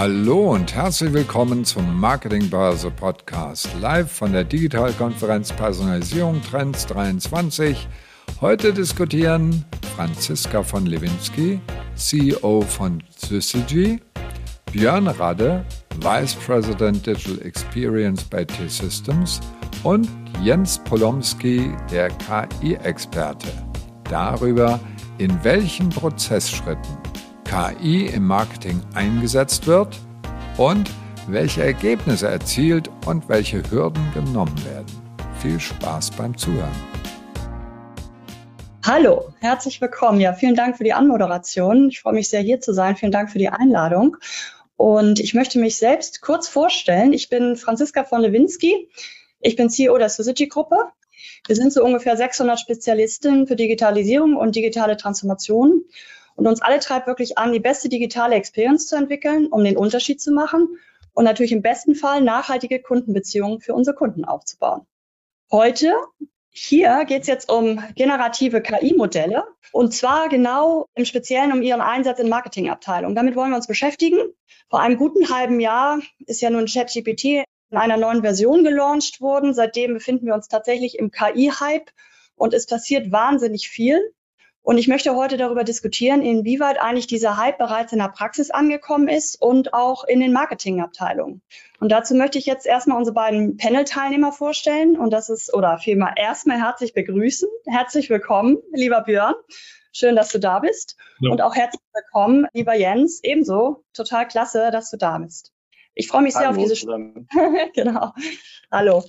Hallo und herzlich willkommen zum Marketingbörse Podcast live von der Digitalkonferenz Personalisierung Trends 23. Heute diskutieren Franziska von Lewinsky, CEO von Syzygy, Björn Radde, Vice President Digital Experience bei T-Systems und Jens Polomski, der KI-Experte, darüber, in welchen Prozessschritten KI im Marketing eingesetzt wird und welche Ergebnisse erzielt und welche Hürden genommen werden. Viel Spaß beim Zuhören. Hallo, herzlich willkommen. Ja, vielen Dank für die Anmoderation. Ich freue mich sehr, hier zu sein. Vielen Dank für die Einladung. Und ich möchte mich selbst kurz vorstellen. Ich bin Franziska von Lewinsky. Ich bin CEO der Syzygy-Gruppe. Wir sind so ungefähr 600 Spezialisten für Digitalisierung und digitale Transformation. Und uns alle treibt wirklich an, die beste digitale Experience zu entwickeln, um den Unterschied zu machen und natürlich im besten Fall nachhaltige Kundenbeziehungen für unsere Kunden aufzubauen. Heute, hier geht es jetzt um generative KI-Modelle und zwar genau im Speziellen um ihren Einsatz in Marketingabteilungen. Damit wollen wir uns beschäftigen. Vor einem guten halben Jahr ist ja nun ChatGPT in einer neuen Version gelauncht worden. Seitdem befinden wir uns tatsächlich im KI-Hype und es passiert wahnsinnig viel. Und ich möchte heute darüber diskutieren, inwieweit eigentlich dieser Hype bereits in der Praxis angekommen ist und auch in den Marketingabteilungen. Und dazu möchte ich jetzt erstmal unsere beiden Panel-Teilnehmer vorstellen. Und das ist, oder vielmehr erstmal herzlich begrüßen. Herzlich willkommen, lieber Björn. Schön, dass du da bist. Ja. Und auch herzlich willkommen, lieber Jens. Ebenso. Total klasse, dass du da bist. Ich freue mich sehr Hallo, auf diese Stunde. genau. Hallo.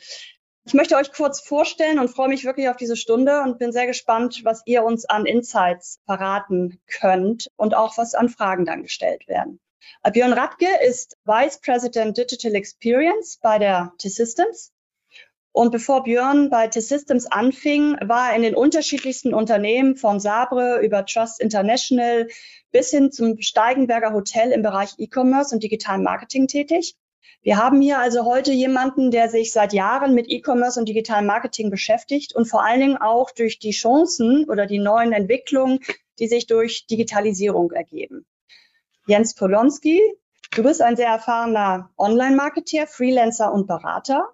Ich möchte euch kurz vorstellen und freue mich wirklich auf diese Stunde und bin sehr gespannt, was ihr uns an Insights verraten könnt und auch was an Fragen dann gestellt werden. Björn Radke ist Vice President Digital Experience bei der T-Systems. Und bevor Björn bei T-Systems anfing, war er in den unterschiedlichsten Unternehmen von Sabre über Trust International bis hin zum Steigenberger Hotel im Bereich E-Commerce und Digital Marketing tätig. Wir haben hier also heute jemanden, der sich seit Jahren mit E-Commerce und digitalem Marketing beschäftigt und vor allen Dingen auch durch die Chancen oder die neuen Entwicklungen, die sich durch Digitalisierung ergeben. Jens Polonski, du bist ein sehr erfahrener Online-Marketeer, Freelancer und Berater.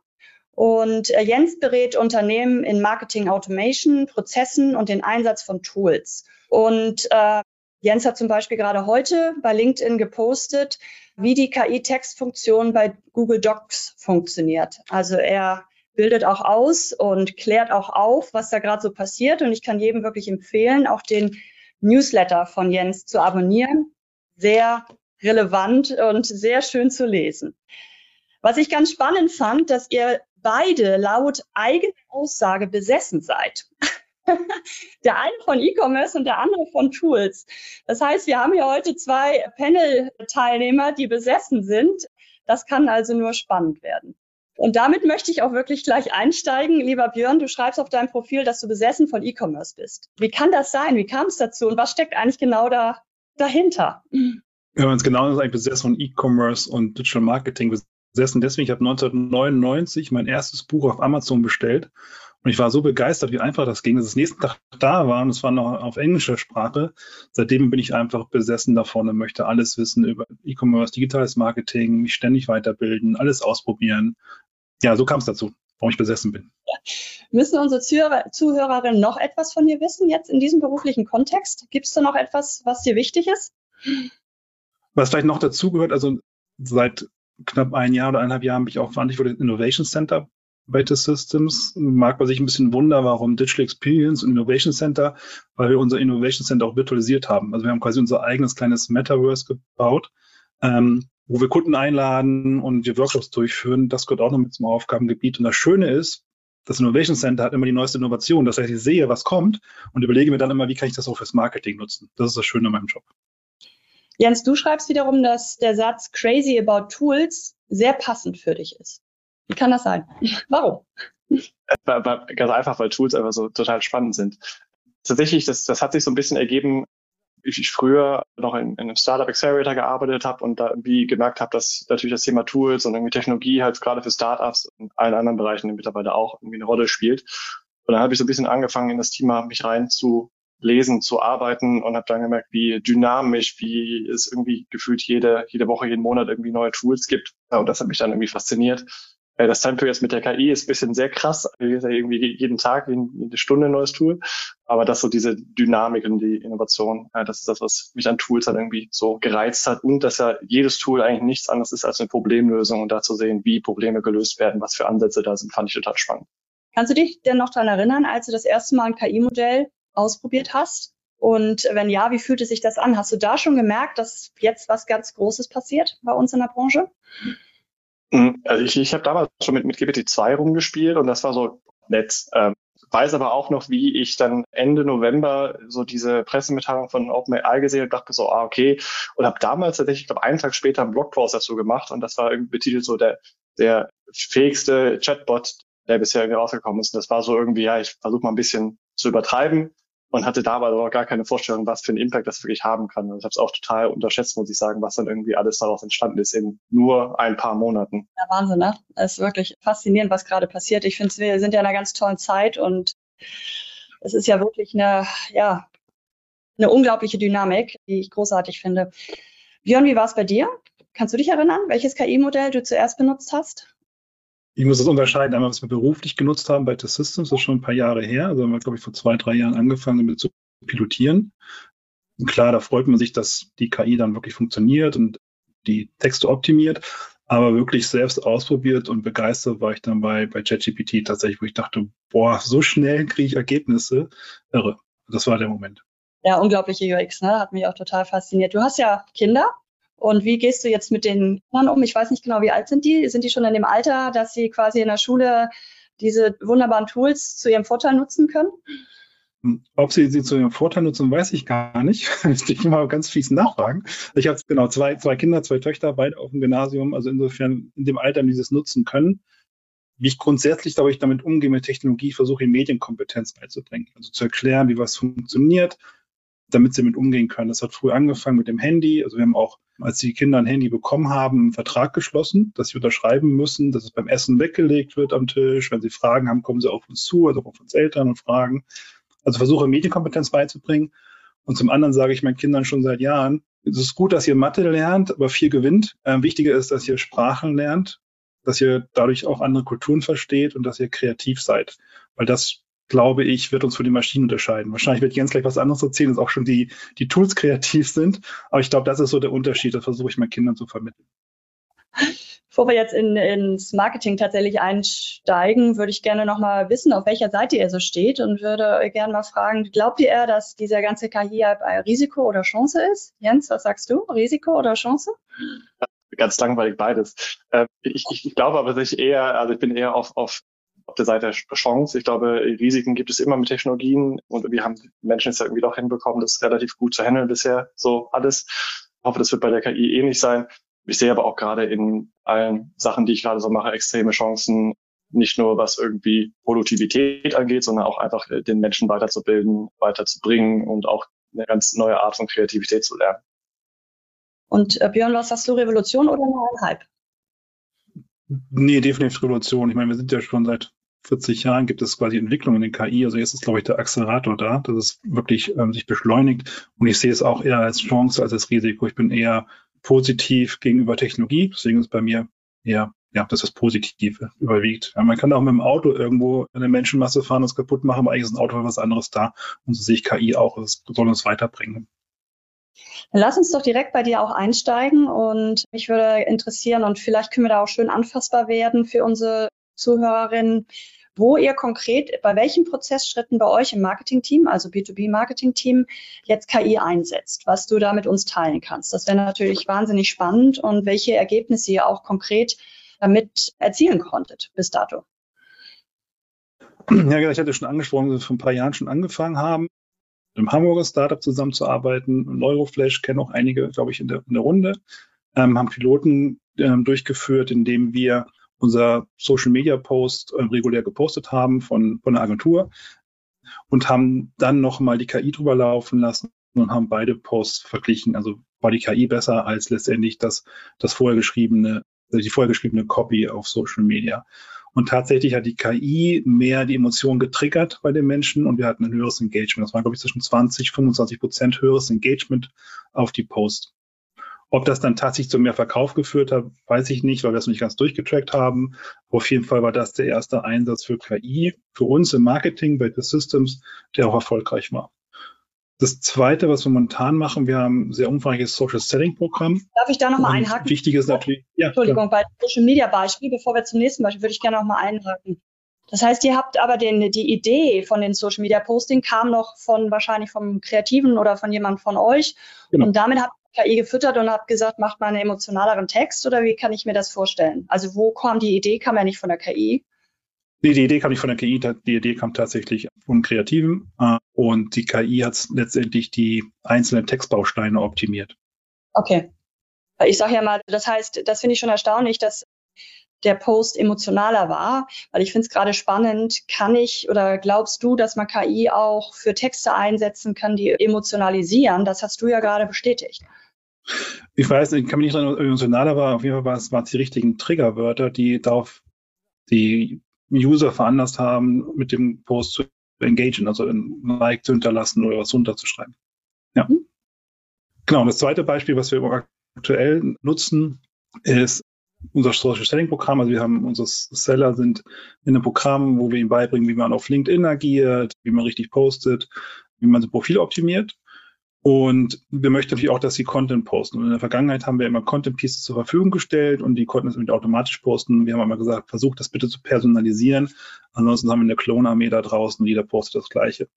Und äh, Jens berät Unternehmen in Marketing Automation, Prozessen und den Einsatz von Tools. Und äh, Jens hat zum Beispiel gerade heute bei LinkedIn gepostet, wie die KI-Textfunktion bei Google Docs funktioniert. Also er bildet auch aus und klärt auch auf, was da gerade so passiert. Und ich kann jedem wirklich empfehlen, auch den Newsletter von Jens zu abonnieren. Sehr relevant und sehr schön zu lesen. Was ich ganz spannend fand, dass ihr beide laut eigener Aussage besessen seid. der eine von E-Commerce und der andere von Tools. Das heißt, wir haben hier heute zwei Panel-Teilnehmer, die besessen sind. Das kann also nur spannend werden. Und damit möchte ich auch wirklich gleich einsteigen. Lieber Björn, du schreibst auf deinem Profil, dass du besessen von E-Commerce bist. Wie kann das sein? Wie kam es dazu? Und was steckt eigentlich genau da, dahinter? Wenn man es genau ist, eigentlich besessen von E-Commerce und Digital Marketing besessen. Deswegen, ich habe 1999 mein erstes Buch auf Amazon bestellt und ich war so begeistert, wie einfach das ging, dass es nächsten Tag da war und es war noch auf englischer Sprache. Seitdem bin ich einfach besessen davon und möchte alles wissen über E-Commerce, digitales Marketing, mich ständig weiterbilden, alles ausprobieren. Ja, so kam es dazu, warum ich besessen bin. Müssen unsere Zuhörer, Zuhörerinnen noch etwas von dir wissen, jetzt in diesem beruflichen Kontext? Gibt es da noch etwas, was dir wichtig ist? Was vielleicht noch dazugehört, also seit knapp ein Jahr oder eineinhalb Jahren bin ich auch verantwortlich für das Innovation Center Beta Systems mag man sich ein bisschen wundern, warum Digital Experience und Innovation Center, weil wir unser Innovation Center auch virtualisiert haben. Also wir haben quasi unser eigenes kleines Metaverse gebaut, ähm, wo wir Kunden einladen und wir Workshops durchführen. Das gehört auch noch mit zum Aufgabengebiet. Und das Schöne ist, das Innovation Center hat immer die neueste Innovation. Das heißt, ich sehe, was kommt und überlege mir dann immer, wie kann ich das auch fürs Marketing nutzen. Das ist das Schöne an meinem Job. Jens, du schreibst wiederum, dass der Satz crazy about tools sehr passend für dich ist. Wie kann das sein? Warum? Ganz einfach, weil Tools einfach so total spannend sind. Tatsächlich, das, das hat sich so ein bisschen ergeben, wie ich früher noch in, in einem Startup Accelerator gearbeitet habe und da irgendwie gemerkt habe, dass natürlich das Thema Tools und irgendwie Technologie halt gerade für Startups und allen anderen Bereichen mittlerweile auch irgendwie eine Rolle spielt. Und dann habe ich so ein bisschen angefangen, in das Thema mich rein zu zu arbeiten und habe dann gemerkt, wie dynamisch, wie es irgendwie gefühlt jede, jede Woche, jeden Monat irgendwie neue Tools gibt. Und das hat mich dann irgendwie fasziniert. Äh, das Tempo jetzt mit der KI ist ein bisschen sehr krass. Irgendwie jeden Tag, jede Stunde ein neues Tool. Aber das so diese Dynamik und die Innovation, das ist das, was mich an Tools dann irgendwie so gereizt hat. Und dass ja jedes Tool eigentlich nichts anderes ist als eine Problemlösung und da zu sehen, wie Probleme gelöst werden, was für Ansätze da sind, fand ich total spannend. Kannst du dich denn noch daran erinnern, als du das erste Mal ein KI-Modell ausprobiert hast? Und wenn ja, wie fühlte sich das an? Hast du da schon gemerkt, dass jetzt was ganz Großes passiert bei uns in der Branche? Mhm. Also ich, ich habe damals schon mit, mit GPT-2 rumgespielt und das war so nett. Ähm, weiß aber auch noch, wie ich dann Ende November so diese Pressemitteilung von OpenAI gesehen und dachte so, ah, okay. Und habe damals tatsächlich, ich glaube, einen Tag später einen Blogpost dazu gemacht und das war irgendwie betitelt so der, der fähigste Chatbot, der bisher irgendwie rausgekommen ist. Und das war so irgendwie, ja, ich versuche mal ein bisschen zu übertreiben und hatte dabei aber gar keine Vorstellung, was für einen Impact das wirklich haben kann. Und ich habe es auch total unterschätzt, muss ich sagen, was dann irgendwie alles daraus entstanden ist in nur ein paar Monaten. Ja, Wahnsinn, ne? Es ist wirklich faszinierend, was gerade passiert. Ich finde, wir sind ja in einer ganz tollen Zeit und es ist ja wirklich eine, ja, eine unglaubliche Dynamik, die ich großartig finde. Björn, wie war es bei dir? Kannst du dich erinnern, welches KI-Modell du zuerst benutzt hast? Ich muss das unterscheiden. Einmal, was wir beruflich genutzt haben bei T-Systems, das ist schon ein paar Jahre her. Also haben wir, glaube ich, vor zwei, drei Jahren angefangen, damit zu pilotieren. Und klar, da freut man sich, dass die KI dann wirklich funktioniert und die Texte optimiert. Aber wirklich selbst ausprobiert und begeistert war ich dann bei, bei ChatGPT tatsächlich, wo ich dachte, boah, so schnell kriege ich Ergebnisse. Irre. Das war der Moment. Ja, unglaubliche UX, ne? Hat mich auch total fasziniert. Du hast ja Kinder. Und wie gehst du jetzt mit den Kindern um? Ich weiß nicht genau, wie alt sind die? Sind die schon in dem Alter, dass sie quasi in der Schule diese wunderbaren Tools zu ihrem Vorteil nutzen können? Ob sie sie zu ihrem Vorteil nutzen, weiß ich gar nicht. Müsste ich mal ganz fies nachfragen. Ich habe genau zwei, zwei Kinder, zwei Töchter, beide auf dem Gymnasium, also insofern in dem Alter, die das nutzen können. Wie ich grundsätzlich, glaube ich, damit umgehe mit Technologie, versuche Medienkompetenz beizubringen. Also zu erklären, wie was funktioniert, damit sie mit umgehen können. Das hat früh angefangen mit dem Handy. Also wir haben auch, als die Kinder ein Handy bekommen haben, einen Vertrag geschlossen, dass sie unterschreiben müssen, dass es beim Essen weggelegt wird am Tisch. Wenn sie Fragen haben, kommen sie auf uns zu, also auf uns Eltern und fragen. Also versuche Medienkompetenz beizubringen. Und zum anderen sage ich meinen Kindern schon seit Jahren, es ist gut, dass ihr Mathe lernt, aber viel gewinnt. Ähm, wichtiger ist, dass ihr Sprachen lernt, dass ihr dadurch auch andere Kulturen versteht und dass ihr kreativ seid. Weil das glaube ich, wird uns von den Maschinen unterscheiden. Wahrscheinlich wird Jens gleich was anderes erzählen, dass auch schon die, die Tools kreativ sind. Aber ich glaube, das ist so der Unterschied. Das versuche ich meinen Kindern zu vermitteln. Bevor wir jetzt in, ins Marketing tatsächlich einsteigen, würde ich gerne noch mal wissen, auf welcher Seite ihr so steht und würde gerne mal fragen, glaubt ihr eher, dass dieser ganze KI ein Risiko oder Chance ist? Jens, was sagst du? Risiko oder Chance? Ganz langweilig beides. Äh, ich, ich, glaube aber, dass ich eher, also ich bin eher auf, auf auf der Seite Chance. Ich glaube, Risiken gibt es immer mit Technologien und wir haben Menschen es ja irgendwie doch hinbekommen, das relativ gut zu handeln bisher, so alles. Ich hoffe, das wird bei der KI ähnlich sein. Ich sehe aber auch gerade in allen Sachen, die ich gerade so mache, extreme Chancen, nicht nur was irgendwie Produktivität angeht, sondern auch einfach den Menschen weiterzubilden, weiterzubringen und auch eine ganz neue Art von Kreativität zu lernen. Und äh, Björn, was sagst du, Revolution oder nur ein Hype? Nee, definitiv Revolution. Ich meine, wir sind ja schon seit 40 Jahren gibt es quasi Entwicklungen in KI. Also jetzt ist, glaube ich, der Accelerator da, dass es wirklich ähm, sich beschleunigt. Und ich sehe es auch eher als Chance als als Risiko. Ich bin eher positiv gegenüber Technologie. Deswegen ist bei mir eher, ja, dass das Positive überwiegt. Ja, man kann auch mit dem Auto irgendwo eine Menschenmasse fahren und es kaputt machen, aber eigentlich ist ein Auto was anderes da. Und so sehe ich KI auch. Es soll uns weiterbringen. Dann lass uns doch direkt bei dir auch einsteigen und mich würde interessieren und vielleicht können wir da auch schön anfassbar werden für unsere Zuhörerinnen, wo ihr konkret bei welchen Prozessschritten bei euch im Marketing-Team, also B2B-Marketing-Team, jetzt KI einsetzt, was du da mit uns teilen kannst. Das wäre natürlich wahnsinnig spannend und welche Ergebnisse ihr auch konkret damit erzielen konntet bis dato. Ja, ich hatte schon angesprochen, dass wir vor ein paar Jahren schon angefangen haben einem Hamburger Startup zusammenzuarbeiten. Neuroflash kennen auch einige, glaube ich, in der, in der Runde. Ähm, haben Piloten ähm, durchgeführt, indem wir unser Social Media Post äh, regulär gepostet haben von, von der Agentur und haben dann nochmal die KI drüber laufen lassen und haben beide Posts verglichen. Also war die KI besser als letztendlich das, das vorher geschriebene, die vorher geschriebene Copy auf Social Media. Und tatsächlich hat die KI mehr die Emotionen getriggert bei den Menschen und wir hatten ein höheres Engagement. Das war, glaube ich, zwischen 20, 25 Prozent höheres Engagement auf die Post. Ob das dann tatsächlich zu mehr Verkauf geführt hat, weiß ich nicht, weil wir es nicht ganz durchgetrackt haben. Aber auf jeden Fall war das der erste Einsatz für KI, für uns im Marketing bei The Systems, der auch erfolgreich war. Das Zweite, was wir momentan machen, wir haben ein sehr umfangreiches Social Selling Programm. Darf ich da nochmal einhaken? Wichtig ist natürlich, ja. Entschuldigung, klar. bei Social Media Beispiel, bevor wir zum nächsten Beispiel, würde ich gerne nochmal einhaken. Das heißt, ihr habt aber den, die Idee von den Social Media Posting kam noch von wahrscheinlich vom Kreativen oder von jemand von euch. Genau. Und damit habt KI gefüttert und habt gesagt, macht mal einen emotionaleren Text oder wie kann ich mir das vorstellen? Also wo kam die Idee? Kam ja nicht von der KI. Nee, die Idee kam nicht von der KI, die Idee kam tatsächlich vom Kreativen äh, und die KI hat letztendlich die einzelnen Textbausteine optimiert. Okay. Ich sage ja mal, das heißt, das finde ich schon erstaunlich, dass der Post emotionaler war, weil ich finde es gerade spannend, kann ich oder glaubst du, dass man KI auch für Texte einsetzen kann, die emotionalisieren? Das hast du ja gerade bestätigt. Ich weiß, ich kann mich nicht sagen, emotionaler war, auf jeden Fall waren es, waren es die richtigen Triggerwörter, die darauf die User veranlasst haben, mit dem Post zu engagieren, also ein Like zu hinterlassen oder was runterzuschreiben. Ja. Mhm. Genau, und das zweite Beispiel, was wir aktuell nutzen, ist unser Social Selling Programm. Also wir haben unsere Seller sind in einem Programm, wo wir ihnen beibringen, wie man auf LinkedIn agiert, wie man richtig postet, wie man sein Profil optimiert. Und wir möchten natürlich auch, dass sie Content posten. Und in der Vergangenheit haben wir immer Content Pieces zur Verfügung gestellt und die konnten es mit automatisch posten. Wir haben immer gesagt, versucht das bitte zu personalisieren. Ansonsten haben wir eine Klonarmee da draußen und jeder postet das Gleiche.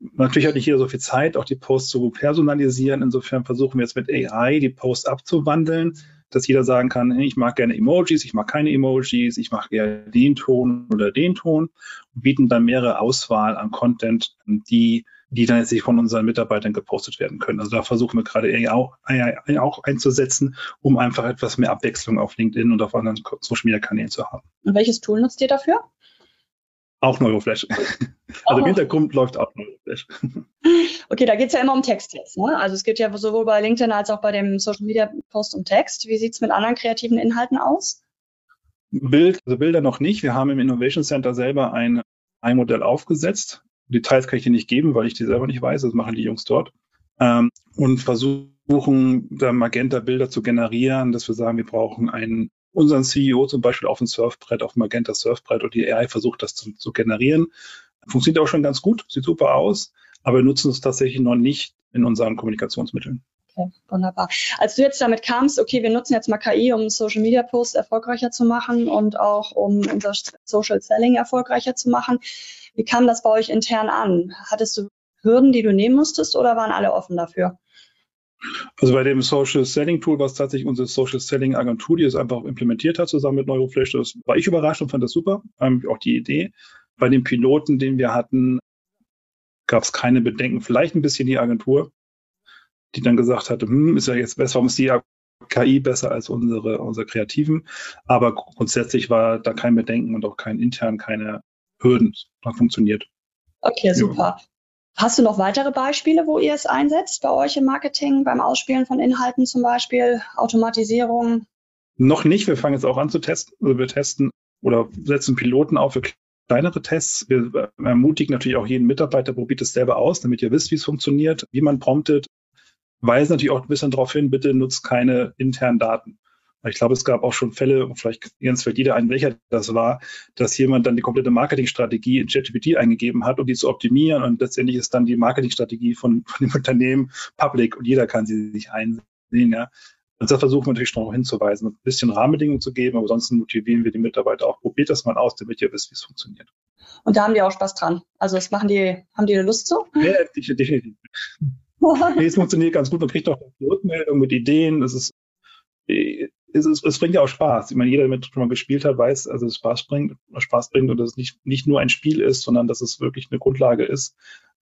Natürlich hat nicht jeder so viel Zeit, auch die Posts zu personalisieren. Insofern versuchen wir jetzt mit AI die Posts abzuwandeln, dass jeder sagen kann, ich mag gerne Emojis, ich mag keine Emojis, ich mag gerne den Ton oder den Ton und bieten dann mehrere Auswahl an Content, die die dann jetzt von unseren Mitarbeitern gepostet werden können. Also da versuchen wir gerade AI auch, AI auch einzusetzen, um einfach etwas mehr Abwechslung auf LinkedIn und auf anderen Social Media Kanälen zu haben. Und welches Tool nutzt ihr dafür? Auch Neuroflash. also im Hintergrund läuft auch Neuroflash. Okay, da geht es ja immer um Text jetzt. Ne? Also es geht ja sowohl bei LinkedIn als auch bei dem Social Media Post um Text. Wie sieht es mit anderen kreativen Inhalten aus? Bild, also Bilder noch nicht. Wir haben im Innovation Center selber ein, ein Modell aufgesetzt, Details kann ich dir nicht geben, weil ich die selber nicht weiß. Das machen die Jungs dort. Ähm, und versuchen, da Magenta-Bilder zu generieren, dass wir sagen, wir brauchen einen, unseren CEO zum Beispiel auf dem Surfbrett, auf Magenta Surfbrett und die AI versucht das zu, zu generieren. Funktioniert auch schon ganz gut, sieht super aus, aber wir nutzen es tatsächlich noch nicht in unseren Kommunikationsmitteln. Okay, wunderbar. Als du jetzt damit kamst, okay, wir nutzen jetzt mal KI, um Social Media Posts erfolgreicher zu machen und auch um unser Social Selling erfolgreicher zu machen. Wie kam das bei euch intern an? Hattest du Hürden, die du nehmen musstest oder waren alle offen dafür? Also bei dem Social Selling Tool war es tatsächlich unsere Social Selling Agentur, die es einfach implementiert hat, zusammen mit Neuroflash. Das war ich überrascht und fand das super. Ähm, auch die Idee. Bei den Piloten, den wir hatten, gab es keine Bedenken. Vielleicht ein bisschen die Agentur, die dann gesagt hatte, hm, ist ja jetzt besser, warum ist die KI besser als unsere, unsere Kreativen. Aber grundsätzlich war da kein Bedenken und auch kein intern keine Hürden. Das funktioniert. Okay, super. Ja. Hast du noch weitere Beispiele, wo ihr es einsetzt bei euch im Marketing, beim Ausspielen von Inhalten zum Beispiel, Automatisierung? Noch nicht. Wir fangen jetzt auch an zu testen. Also wir testen oder setzen Piloten auf für kleinere Tests. Wir ermutigen natürlich auch jeden Mitarbeiter, probiert es selber aus, damit ihr wisst, wie es funktioniert, wie man promptet. Weisen natürlich auch ein bisschen darauf hin, bitte nutzt keine internen Daten. Ich glaube, es gab auch schon Fälle, vielleicht Jens fällt jeder ein, welcher das war, dass jemand dann die komplette Marketingstrategie in ChatGPT eingegeben hat, um die zu optimieren. Und letztendlich ist dann die Marketingstrategie von, von dem Unternehmen public und jeder kann sie sich einsehen. Ja. Und das versuchen wir natürlich noch hinzuweisen, ein bisschen Rahmenbedingungen zu geben, aber ansonsten motivieren wir die Mitarbeiter auch. Probiert das mal aus, damit ihr wisst, wie es funktioniert. Und da haben die auch Spaß dran. Also das machen die, haben die Lust zu? Ja, definitiv. nee, es funktioniert ganz gut. Man kriegt auch Rückmeldung mit Ideen. Es ist es, ist, es bringt ja auch Spaß. Ich meine, jeder, der mit schon mal gespielt hat, weiß, also es Spaß bringt, Spaß bringt und dass es nicht, nicht nur ein Spiel ist, sondern dass es wirklich eine Grundlage ist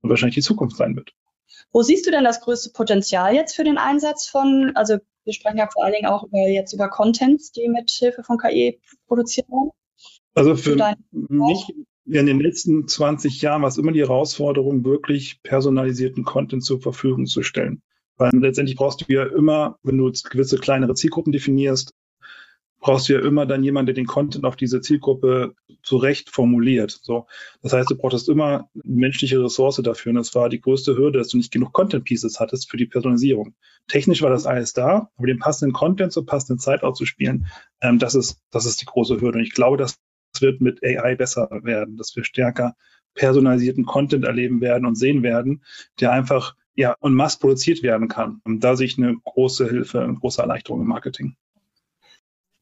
und wahrscheinlich die Zukunft sein wird. Wo siehst du denn das größte Potenzial jetzt für den Einsatz von, also wir sprechen ja vor allen Dingen auch über, jetzt über Contents, die mit Hilfe von KI produziert werden? Also für mich in den letzten 20 Jahren war es immer die Herausforderung, wirklich personalisierten Content zur Verfügung zu stellen. Weil letztendlich brauchst du ja immer, wenn du gewisse kleinere Zielgruppen definierst, brauchst du ja immer dann jemanden, der den Content auf diese Zielgruppe zurecht formuliert. So, das heißt, du brauchst immer menschliche Ressource dafür. Und das war die größte Hürde, dass du nicht genug Content Pieces hattest für die Personalisierung. Technisch war das alles da, aber den passenden Content zur passenden Zeit auszuspielen, ähm, das ist, das ist die große Hürde. Und ich glaube, das wird mit AI besser werden, dass wir stärker personalisierten Content erleben werden und sehen werden, der einfach ja, und mass produziert werden kann. Und da sehe ich eine große Hilfe, eine große Erleichterung im Marketing.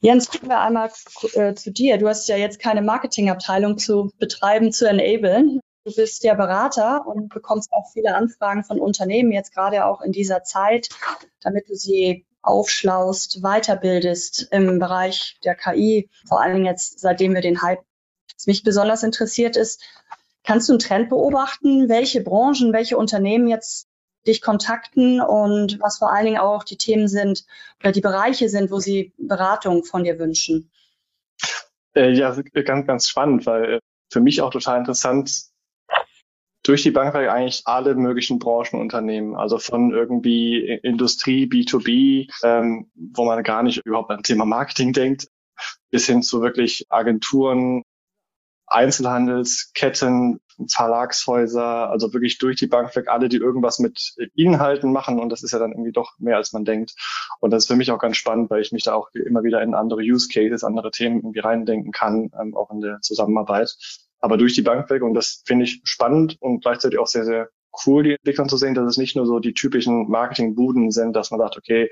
Jens, gucken wir einmal äh, zu dir. Du hast ja jetzt keine Marketingabteilung zu betreiben, zu enablen. Du bist ja Berater und bekommst auch viele Anfragen von Unternehmen, jetzt gerade auch in dieser Zeit, damit du sie aufschlaust, weiterbildest im Bereich der KI, vor allem jetzt, seitdem wir den Hype, was mich besonders interessiert ist, kannst du einen Trend beobachten, welche Branchen, welche Unternehmen jetzt dich kontakten und was vor allen Dingen auch die Themen sind oder die Bereiche sind, wo sie Beratung von dir wünschen. Äh, ja, ganz, ganz spannend, weil für mich auch total interessant, durch die Bank eigentlich alle möglichen Branchenunternehmen, also von irgendwie Industrie, B2B, ähm, wo man gar nicht überhaupt an Thema Marketing denkt, bis hin zu wirklich Agenturen, Einzelhandelsketten, Verlagshäuser, also wirklich durch die Bank weg, alle, die irgendwas mit Inhalten machen. Und das ist ja dann irgendwie doch mehr, als man denkt. Und das ist für mich auch ganz spannend, weil ich mich da auch immer wieder in andere Use Cases, andere Themen irgendwie reindenken kann, ähm, auch in der Zusammenarbeit. Aber durch die Bank weg. Und das finde ich spannend und gleichzeitig auch sehr, sehr cool, die Entwicklung zu sehen, dass es nicht nur so die typischen Marketingbuden sind, dass man sagt, okay,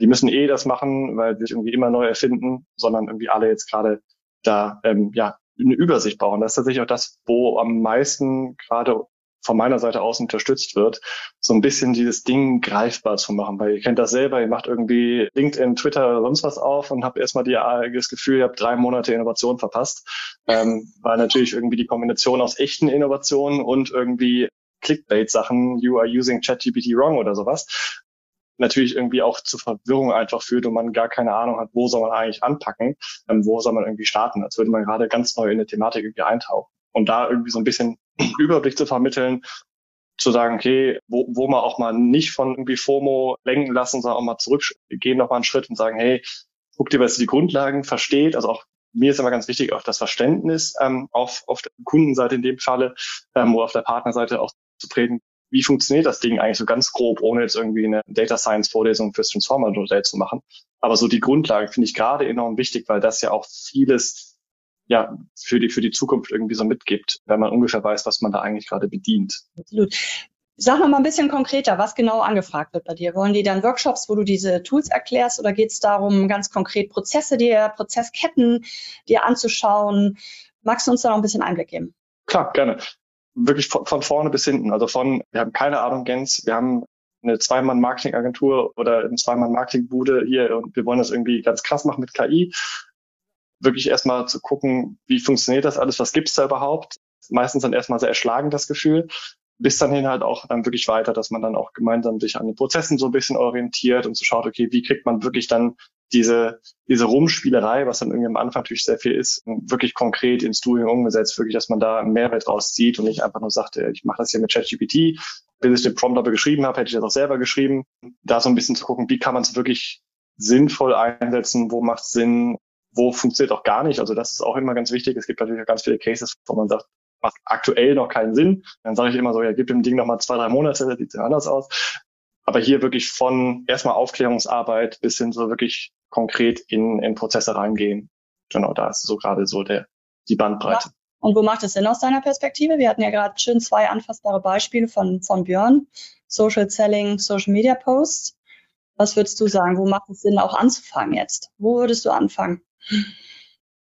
die müssen eh das machen, weil sie sich irgendwie immer neu erfinden, sondern irgendwie alle jetzt gerade da ähm, ja eine Übersicht brauchen. Das ist tatsächlich auch das, wo am meisten gerade von meiner Seite aus unterstützt wird, so ein bisschen dieses Ding greifbar zu machen. Weil ihr kennt das selber, ihr macht irgendwie LinkedIn, Twitter oder sonst was auf und habt erstmal die, das Gefühl, ihr habt drei Monate Innovation verpasst. Ähm, weil natürlich irgendwie die Kombination aus echten Innovationen und irgendwie Clickbait-Sachen, you are using ChatGPT wrong oder sowas, natürlich irgendwie auch zu Verwirrung einfach führt und man gar keine Ahnung hat, wo soll man eigentlich anpacken, ähm, wo soll man irgendwie starten, als würde man gerade ganz neu in eine Thematik irgendwie eintauchen. Und da irgendwie so ein bisschen Überblick zu vermitteln, zu sagen, okay, wo, wo man auch mal nicht von irgendwie FOMO lenken lassen, sondern auch mal zurückgehen noch mal einen Schritt und sagen, hey, guck dir, was die Grundlagen versteht, also auch mir ist immer ganz wichtig, auch das Verständnis ähm, auf, auf der Kundenseite in dem Falle ähm, oder auf der Partnerseite auch zu treten, wie funktioniert das Ding eigentlich so ganz grob, ohne jetzt irgendwie eine Data Science Vorlesung fürs Transformer Modell zu machen. Aber so die Grundlage finde ich gerade enorm wichtig, weil das ja auch vieles ja für die für die Zukunft irgendwie so mitgibt, wenn man ungefähr weiß, was man da eigentlich gerade bedient. Absolut. Sag noch mal ein bisschen konkreter, was genau angefragt wird bei dir. Wollen die dann Workshops, wo du diese Tools erklärst, oder geht es darum, ganz konkret Prozesse dir, Prozessketten dir anzuschauen? Magst du uns da noch ein bisschen Einblick geben? Klar, gerne wirklich von, von vorne bis hinten. Also von, wir haben keine Ahnung, Gens, wir haben eine Zweimann-Marketing-Agentur oder eine Zweimann-Marketing-Bude hier und wir wollen das irgendwie ganz krass machen mit KI. Wirklich erstmal zu gucken, wie funktioniert das alles, was gibt's da überhaupt? Meistens dann erstmal sehr erschlagend das Gefühl, bis dann hin halt auch dann wirklich weiter, dass man dann auch gemeinsam sich an den Prozessen so ein bisschen orientiert und so schaut, okay, wie kriegt man wirklich dann diese, diese Rumspielerei, was dann irgendwie am Anfang natürlich sehr viel ist, wirklich konkret ins Doing umgesetzt, wirklich, dass man da einen Mehrwert rauszieht und nicht einfach nur sagt, ich mache das hier mit ChatGPT. Bis ich den Prompt aber geschrieben habe, hätte ich das auch selber geschrieben. Da so ein bisschen zu gucken, wie kann man es wirklich sinnvoll einsetzen, wo macht Sinn, wo funktioniert auch gar nicht. Also das ist auch immer ganz wichtig. Es gibt natürlich auch ganz viele Cases, wo man sagt, macht aktuell noch keinen Sinn. Dann sage ich immer so, ja, gib dem Ding noch mal zwei, drei Monate, das sieht ja anders aus. Aber hier wirklich von erstmal Aufklärungsarbeit bis hin so wirklich konkret in, in Prozesse reingehen. Genau, da ist so gerade so der, die Bandbreite. Und wo macht es Sinn aus deiner Perspektive? Wir hatten ja gerade schön zwei anfassbare Beispiele von, von Björn. Social Selling, Social Media Posts. Was würdest du sagen? Wo macht es Sinn, auch anzufangen jetzt? Wo würdest du anfangen?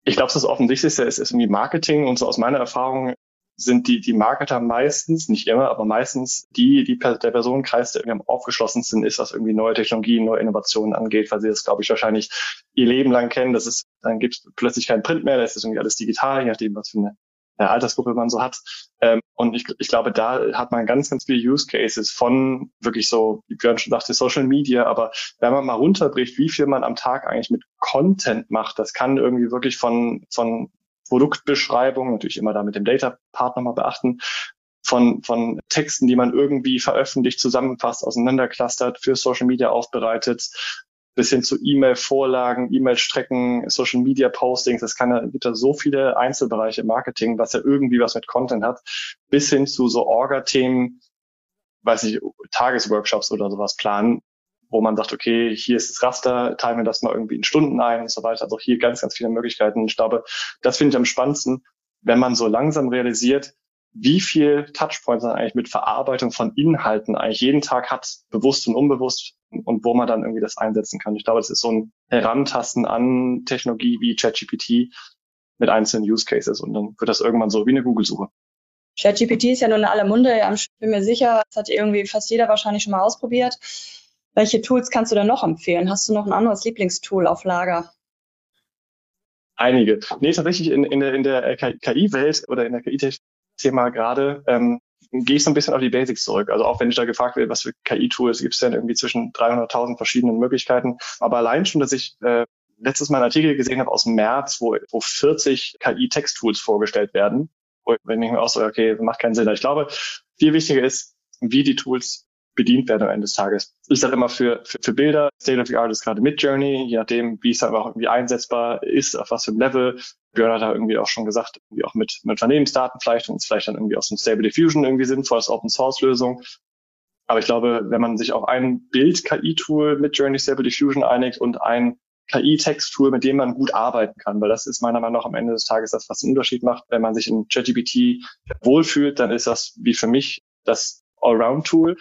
Ich glaube, das Offensichtlichste ist, ist irgendwie Marketing und so aus meiner Erfahrung sind die, die Marketer meistens, nicht immer, aber meistens die, die der Personenkreis, der irgendwie am aufgeschlossensten ist, was irgendwie neue Technologien, neue Innovationen angeht, weil sie das, glaube ich, wahrscheinlich ihr Leben lang kennen. Das ist, dann gibt es plötzlich keinen Print mehr, da ist irgendwie alles digital, je nachdem, was für eine äh, Altersgruppe man so hat. Ähm, und ich, ich glaube, da hat man ganz, ganz viele Use Cases von wirklich so, wie Björn schon sagte, Social Media. Aber wenn man mal runterbricht, wie viel man am Tag eigentlich mit Content macht, das kann irgendwie wirklich von, von Produktbeschreibung, natürlich immer da mit dem Data-Part nochmal beachten, von, von Texten, die man irgendwie veröffentlicht, zusammenfasst, auseinanderclustert, für Social Media aufbereitet, bis hin zu E-Mail-Vorlagen, E-Mail-Strecken, Social-Media-Postings. Es kann, gibt da so viele Einzelbereiche im Marketing, was ja irgendwie was mit Content hat, bis hin zu so Orga-Themen, weiß ich, Tagesworkshops oder sowas planen, wo man sagt, okay, hier ist das Raster, teilen wir das mal irgendwie in Stunden ein und so weiter. Also hier ganz, ganz viele Möglichkeiten. Ich glaube, das finde ich am spannendsten, wenn man so langsam realisiert, wie viel Touchpoints man eigentlich mit Verarbeitung von Inhalten eigentlich jeden Tag hat, bewusst und unbewusst und wo man dann irgendwie das einsetzen kann. Ich glaube, das ist so ein Herantasten an Technologie wie ChatGPT mit einzelnen Use Cases und dann wird das irgendwann so wie eine Google-Suche. ChatGPT ist ja nun in aller Munde. Ich bin mir sicher, das hat irgendwie fast jeder wahrscheinlich schon mal ausprobiert. Welche Tools kannst du denn noch empfehlen? Hast du noch ein anderes Lieblingstool auf Lager? Einige. Nee, tatsächlich in, in der, in der KI-Welt oder in der KI-Thema gerade ähm, gehe ich so ein bisschen auf die Basics zurück. Also auch wenn ich da gefragt werde, was für KI-Tools gibt es denn irgendwie zwischen 300.000 verschiedenen Möglichkeiten. Aber allein schon, dass ich äh, letztes Mal einen Artikel gesehen habe aus März, wo, wo 40 KI-Text-Tools vorgestellt werden, wenn ich mir auch so, okay, macht keinen Sinn. Ich glaube, viel wichtiger ist, wie die Tools bedient werden am Ende des Tages. Ich sage immer für, für, für Bilder, State of the Art ist gerade mit Journey, je nachdem, wie es dann auch irgendwie einsetzbar ist, auf was für einem Level. Björn hat da irgendwie auch schon gesagt, irgendwie auch mit, mit Unternehmensdaten vielleicht und es vielleicht dann irgendwie aus dem Stable Diffusion irgendwie sinnvoll als Open Source Lösung. Aber ich glaube, wenn man sich auf ein Bild-KI-Tool mit Journey Stable Diffusion einigt und ein KI-Text-Tool, mit dem man gut arbeiten kann, weil das ist meiner Meinung nach am Ende des Tages das, was den Unterschied macht. Wenn man sich in ChatGPT wohlfühlt, dann ist das wie für mich das Allround-Tool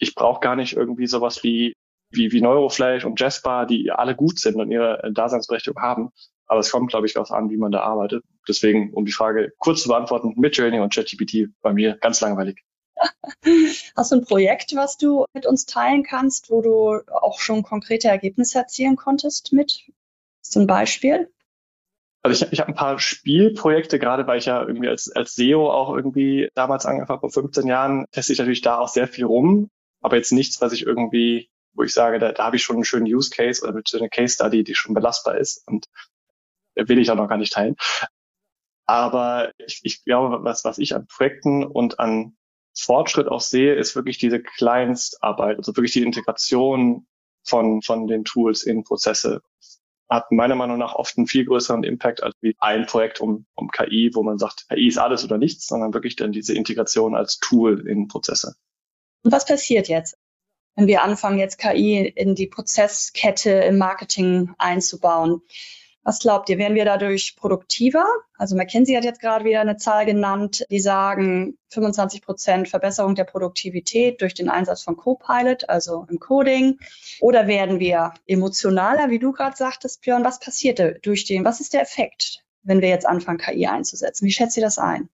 ich brauche gar nicht irgendwie sowas wie, wie, wie Neuroflash und Jasper, die alle gut sind und ihre Daseinsberechtigung haben. Aber es kommt, glaube ich, darauf an, wie man da arbeitet. Deswegen, um die Frage kurz zu beantworten, mit Journey und ChatGPT bei mir ganz langweilig. Hast du ein Projekt, was du mit uns teilen kannst, wo du auch schon konkrete Ergebnisse erzielen konntest mit? Zum Beispiel? Also ich, ich habe ein paar Spielprojekte, gerade weil ich ja irgendwie als, als SEO auch irgendwie damals angefangen habe, vor 15 Jahren, teste ich natürlich da auch sehr viel rum aber jetzt nichts, was ich irgendwie, wo ich sage, da, da habe ich schon einen schönen Use Case oder eine Case Study, die schon belastbar ist und will ich auch noch gar nicht teilen. Aber ich, ich glaube, was, was ich an Projekten und an Fortschritt auch sehe, ist wirklich diese Kleinstarbeit, also wirklich die Integration von, von den Tools in Prozesse. Hat meiner Meinung nach oft einen viel größeren Impact als wie ein Projekt um, um KI, wo man sagt, KI ist alles oder nichts, sondern wirklich dann diese Integration als Tool in Prozesse. Und was passiert jetzt, wenn wir anfangen, jetzt KI in die Prozesskette im Marketing einzubauen? Was glaubt ihr, werden wir dadurch produktiver? Also McKinsey hat jetzt gerade wieder eine Zahl genannt, die sagen 25 Prozent Verbesserung der Produktivität durch den Einsatz von Copilot, also im Coding. Oder werden wir emotionaler, wie du gerade sagtest, Björn? Was passiert durch den, was ist der Effekt, wenn wir jetzt anfangen, KI einzusetzen? Wie schätzt ihr das ein?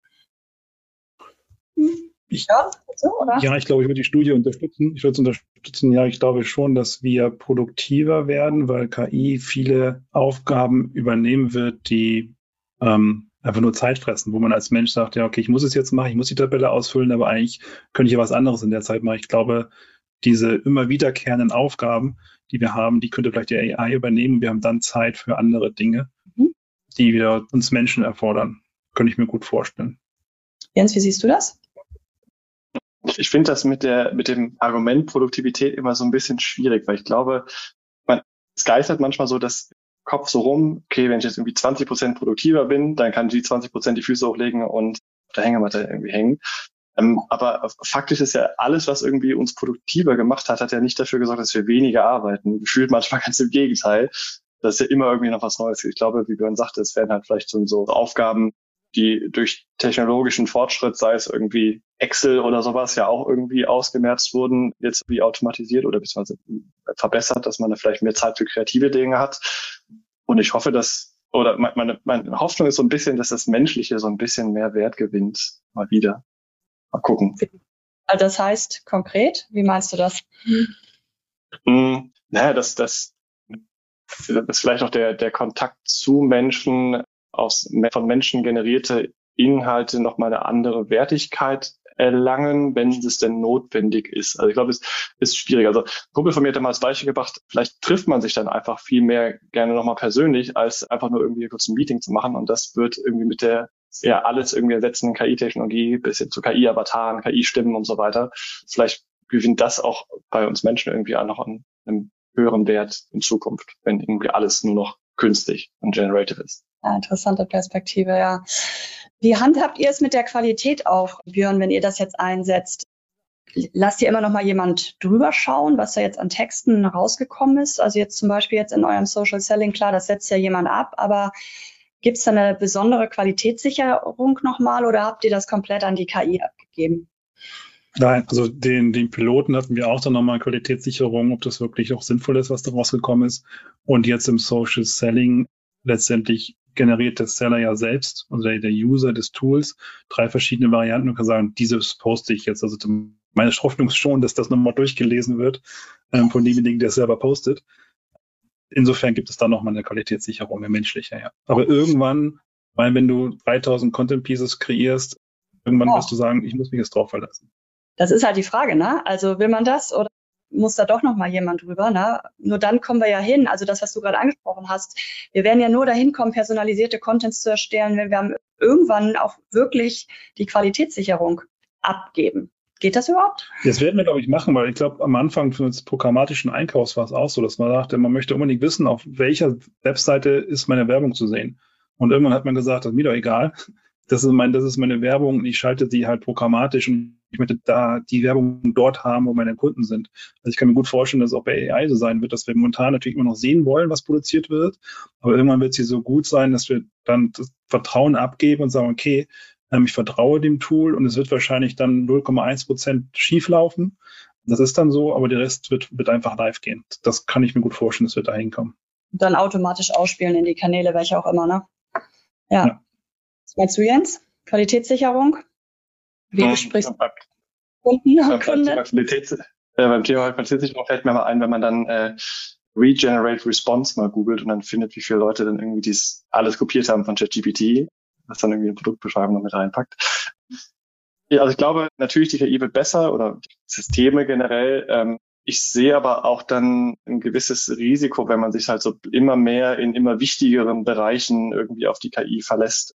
Ich, ja, so, ja, ich glaube, ich würde die Studie unterstützen. Ich würde es unterstützen. Ja, ich glaube schon, dass wir produktiver werden, weil KI viele Aufgaben übernehmen wird, die ähm, einfach nur Zeit fressen, wo man als Mensch sagt, ja, okay, ich muss es jetzt machen, ich muss die Tabelle ausfüllen, aber eigentlich könnte ich ja was anderes in der Zeit machen. Ich glaube, diese immer wiederkehrenden Aufgaben, die wir haben, die könnte vielleicht die AI übernehmen. Wir haben dann Zeit für andere Dinge, mhm. die wieder uns Menschen erfordern. Könnte ich mir gut vorstellen. Jens, wie siehst du das? Ich finde das mit der, mit dem Argument Produktivität immer so ein bisschen schwierig, weil ich glaube, man, es geistert manchmal so das Kopf so rum, okay, wenn ich jetzt irgendwie 20 Prozent produktiver bin, dann kann ich die 20 Prozent die Füße hochlegen und auf der Hängematte irgendwie hängen. Ähm, aber faktisch ist ja alles, was irgendwie uns produktiver gemacht hat, hat ja nicht dafür gesorgt, dass wir weniger arbeiten. Gefühlt manchmal ganz im Gegenteil. Das ist ja immer irgendwie noch was Neues. Ich glaube, wie Björn sagte, es werden halt vielleicht so, so Aufgaben die durch technologischen Fortschritt, sei es irgendwie Excel oder sowas, ja auch irgendwie ausgemerzt wurden, jetzt wie automatisiert oder beziehungsweise verbessert, dass man da vielleicht mehr Zeit für kreative Dinge hat. Und ich hoffe, dass, oder meine, meine Hoffnung ist so ein bisschen, dass das Menschliche so ein bisschen mehr Wert gewinnt, mal wieder. Mal gucken. Also das heißt konkret, wie meinst du das? Hm, naja, dass das, das vielleicht auch der, der Kontakt zu Menschen aus, von Menschen generierte Inhalte nochmal eine andere Wertigkeit erlangen, wenn es denn notwendig ist. Also ich glaube, es ist schwierig. Also Kumpel von mir hat damals Beispiel gebracht, vielleicht trifft man sich dann einfach viel mehr gerne nochmal persönlich, als einfach nur irgendwie kurz ein Meeting zu machen. Und das wird irgendwie mit der ja alles irgendwie ersetzenden KI-Technologie bis hin zu KI-Avataren, KI-Stimmen und so weiter. Vielleicht gewinnt das auch bei uns Menschen irgendwie auch noch an einem höheren Wert in Zukunft, wenn irgendwie alles nur noch künstlich und generative ist. Ja, interessante Perspektive, ja. Wie handhabt ihr es mit der Qualität auch, Björn, wenn ihr das jetzt einsetzt? Lasst ihr immer noch mal jemand drüber schauen, was da jetzt an Texten rausgekommen ist? Also jetzt zum Beispiel jetzt in eurem Social Selling, klar, das setzt ja jemand ab, aber gibt es da eine besondere Qualitätssicherung nochmal oder habt ihr das komplett an die KI abgegeben? Nein, also den, den Piloten hatten wir auch dann nochmal Qualitätssicherung, ob das wirklich auch sinnvoll ist, was da rausgekommen ist. Und jetzt im Social Selling letztendlich generiert der Seller ja selbst, also der, der User des Tools, drei verschiedene Varianten und kann sagen, dieses poste ich jetzt. Also meine Hoffnung ist schon, dass das nochmal durchgelesen wird ähm, von demjenigen, der es selber postet. Insofern gibt es da nochmal eine Qualitätssicherung, eine menschliche, ja. Aber irgendwann, weil wenn du 3000 Content Pieces kreierst, irgendwann oh. wirst du sagen, ich muss mich jetzt drauf verlassen. Das ist halt die Frage, ne? Also will man das oder muss da doch noch mal jemand drüber, ne? Nur dann kommen wir ja hin. Also das, was du gerade angesprochen hast. Wir werden ja nur dahin kommen, personalisierte Contents zu erstellen, wenn wir irgendwann auch wirklich die Qualitätssicherung abgeben. Geht das überhaupt? Das werden wir, glaube ich, machen, weil ich glaube, am Anfang des programmatischen Einkaufs war es auch so, dass man dachte, man möchte unbedingt wissen, auf welcher Webseite ist meine Werbung zu sehen. Und irgendwann hat man gesagt, das ist mir doch egal das ist, mein, das ist meine Werbung und ich schalte sie halt programmatisch und ich möchte da die Werbung dort haben, wo meine Kunden sind. Also ich kann mir gut vorstellen, dass es auch bei AI so sein wird, dass wir momentan natürlich immer noch sehen wollen, was produziert wird, aber irgendwann wird sie so gut sein, dass wir dann das Vertrauen abgeben und sagen, okay, ähm, ich vertraue dem Tool und es wird wahrscheinlich dann 0,1 Prozent schief laufen. Das ist dann so, aber der Rest wird, wird einfach live gehen. Das kann ich mir gut vorstellen, dass wir da hinkommen. Dann automatisch ausspielen in die Kanäle, welche auch immer, ne? ja. ja. Was meinst du, Jens? Qualitätssicherung? Wie du Kunden Kunden? Qualitäts, äh, beim Thema Qualitätssicherung fällt mir mal ein, wenn man dann äh, Regenerate Response mal googelt und dann findet, wie viele Leute dann irgendwie dies alles kopiert haben von ChatGPT, was dann irgendwie eine Produktbeschreibung noch mit reinpackt. Ja, also ich glaube, natürlich die KI wird besser oder Systeme generell. Ähm, ich sehe aber auch dann ein gewisses Risiko, wenn man sich halt so immer mehr in immer wichtigeren Bereichen irgendwie auf die KI verlässt